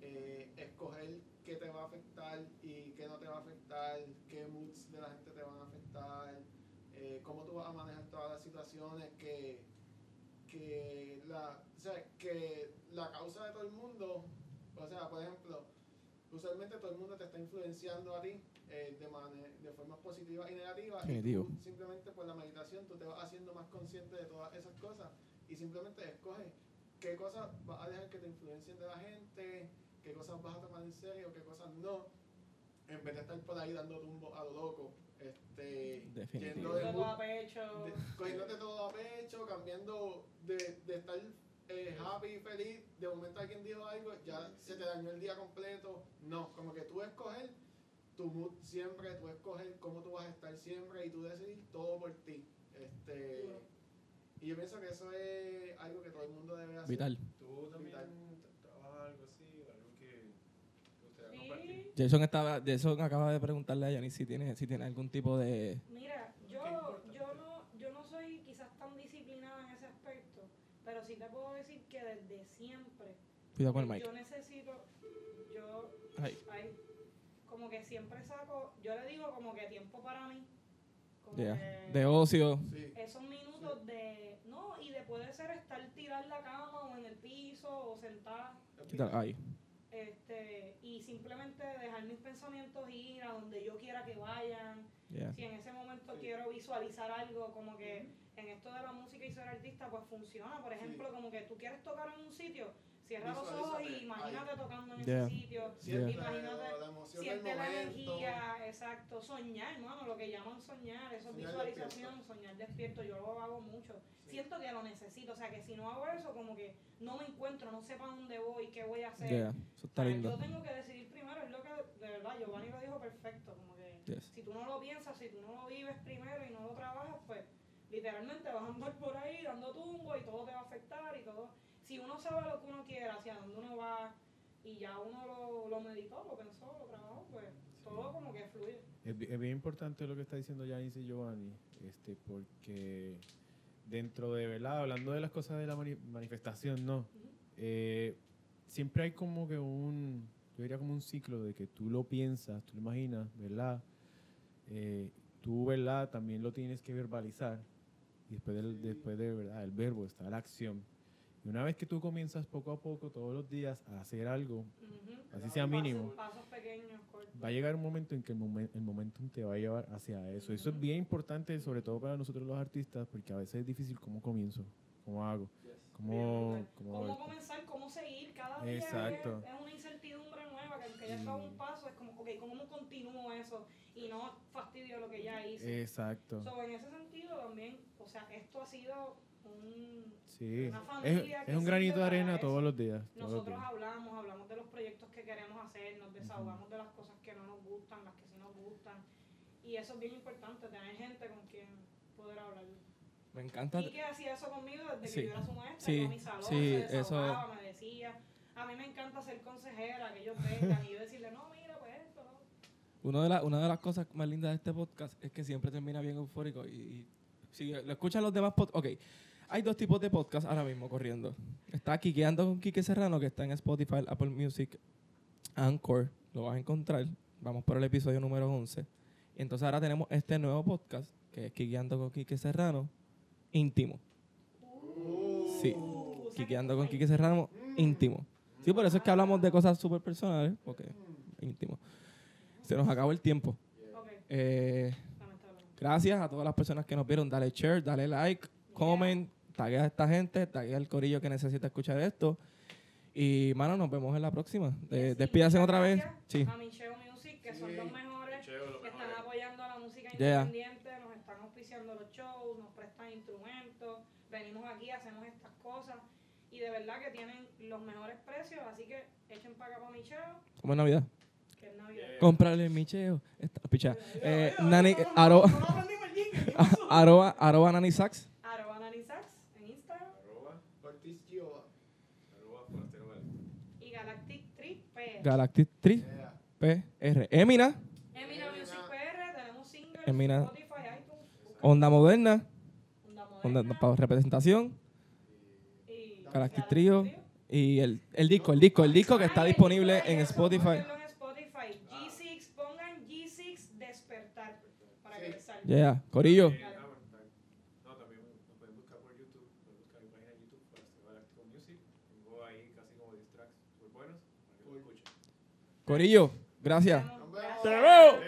eh, escoger qué te va a afectar y qué no te va a afectar, qué moods de la gente te van a afectar, eh, cómo tú vas a manejar todas las situaciones que, que, la, o sea, que la causa de todo el mundo, o sea, por ejemplo, usualmente todo el mundo te está influenciando a ti eh, de, de formas positivas y negativas. y tú simplemente por la meditación tú te vas haciendo más consciente de todas esas cosas y simplemente escoges qué cosas vas a dejar que te influencien de la gente, qué cosas vas a tomar en serio, qué cosas no, en vez de estar por ahí dando tumbo a lo loco, este, Definitivo. yendo de Todo a pecho. de- cogiéndote todo a pecho, cambiando de, de estar eh, happy y feliz, de momento alguien dijo algo, ya se te dañó el día completo. No, como que tú escoger tu mood siempre, tú escoger cómo tú vas a estar siempre y tú decidir todo por ti. Este, y yo pienso que eso es algo que todo el mundo debe hacer. Vital. ¿Tú también Vital. trabajas algo así o algo que te gustaría compartir? Sí. Jason, estaba, Jason acaba de preguntarle a Yanis si tiene, si tiene algún tipo de. Mira, yo, yo, no, yo no soy quizás tan disciplinada en ese aspecto, pero sí te puedo decir que desde siempre Cuidado con el mic. yo necesito, yo, ay, que siempre saco, yo le digo como que tiempo para mí. Como Ya. que De ocio. Sí. esos minutos de, no, y de puede ser estar tirada en la cama o en el piso o. Quita- Ahí. Este, y simplemente dejar mis pensamientos ir a donde yo quiera que vayan. Yeah. Si en ese momento quiero visualizar algo, como que en esto de la música y ser artista, pues funciona. Por ejemplo, como que tú quieres tocar en un sitio, cierra los ojos y imagínate tocando en Yeah. ese sitio. Siente Imagínate, la Siente la energía, exacto, soñar, hermano, lo que llaman soñar, eso es visualización, despierto. soñar despierto, yo lo hago mucho. Siento que lo necesito, o sea, que si no hago eso, como que no me encuentro, no sé para dónde voy, qué voy a hacer. Yeah. Eso está O sea, lindo. Yo tengo que decidir primero, es lo que de verdad Giovanni lo dijo perfecto, como que Yes. si tú no lo piensas, si tú no lo vives primero y no lo trabajas, pues literalmente vas a andar por ahí dando tumbo y todo te va a afectar y todo. Si uno sabe lo que uno quiere, hacia dónde uno va y ya uno lo, lo meditó, lo pensó, lo trabajó, pues todo como que fluye. Es, es bien importante lo que está diciendo Janice y Giovanni, este, porque dentro de, ¿verdad? Hablando de las cosas de la mani- manifestación, no. Eh, siempre hay como que un, yo diría como un ciclo de que tú lo piensas, tú lo imaginas, ¿verdad? Eh, tú, ¿verdad? También lo tienes que verbalizar. Y después, del, después de, ¿verdad? El verbo está la acción. Una vez que tú comienzas poco a poco, todos los días, a hacer algo, Ujú. así sea mínimo, Pasos, pasos pequeños, va a llegar un momento en que el, momen- el momentum te va a llevar hacia eso. Eso es bien importante, sobre todo para nosotros los artistas, porque a veces es difícil cómo comienzo, cómo hago, cómo, cómo, ¿Cómo comenzar? ¿Cómo seguir? Cada día es- Exacto. Es, una incertidumbre nueva que aunque ya estaba un paso, es como, ok, ¿cómo continúo eso? Y no fastidio lo que ya hice. Exacto. So, en ese sentido también, o sea, esto ha sido un... Sí. una Es, familia que es un granito de arena eso. todos los días. todos los Nosotros días. hablamos, hablamos de los proyectos que queremos hacer, nos desahogamos de las cosas que no nos gustan, las que sí nos gustan. Y eso es bien importante, tener gente con quien poder hablar. Me encanta. Y que hacía eso conmigo desde que yo era su maestra, Sí, mi salón, sí, se eso- me decía. A mí me encanta ser consejera, que ellos vengan y yo decirle, no, mira, pues esto, no. Uno de la- una de las cosas más lindas de este podcast es que siempre termina bien eufórico. Y, y si lo escuchan los demás podcasts. Ok, hay dos tipos de podcast ahora mismo corriendo. Está Quiqueando con Quique Serrano, que está en Spotify, Apple Music, Anchor. Lo vas a encontrar. Vamos por el episodio número 11. Y entonces ahora tenemos este nuevo podcast, que es Quiqueando con Quique Serrano, íntimo. Sí, Quiqueando con Quique Serrano, íntimo. Sí, por eso es que hablamos de cosas súper personales, porque íntimo. Se nos acabó el tiempo. Eh, gracias a todas las personas que nos vieron. Dale share, dale like, comment, taguea a esta gente, taguea al corillo que necesita escuchar esto. Y, mano, nos vemos en la próxima. Eh, Sí, despídase otra vez. Sí. A Micheo Music, que son los mejores, que están apoyando a la música Yeah. independiente, nos están auspiciando los shows, nos prestan instrumentos, venimos aquí, hacemos estas cosas. Y de verdad que tienen los mejores precios, así que echen para acá para Micheo, Como es Navidad. que es Navidad. Cómprale micheo. Esta, picha. Eh, nani, eh, aro- No aprendimos el jingle, ¿qué a- pasó? arroba, arroba Nani Sax. Arroba Nani Sax en Instagram Ortiz Gioa. y Galactic Trip PR. Galactic 3 PR. Emina. Emina Music PR, tenemos singles, Emina. Spotify, iTunes, Onda Moderna. Onda Onda Moderna para representación. y Galactic Trio. Y el, el disco, el disco, el disco que está disponible en Spotify. G6, pongan G6 despertar para que les salga. Yeah. Corillo. No, también nos pueden buscar por YouTube, pueden buscar mi página de YouTube para hacer Galactico Music. Tengo ahí casi como 10 tracks súper buenos para que lo escuchen. Corillo. Gracias. Te veo.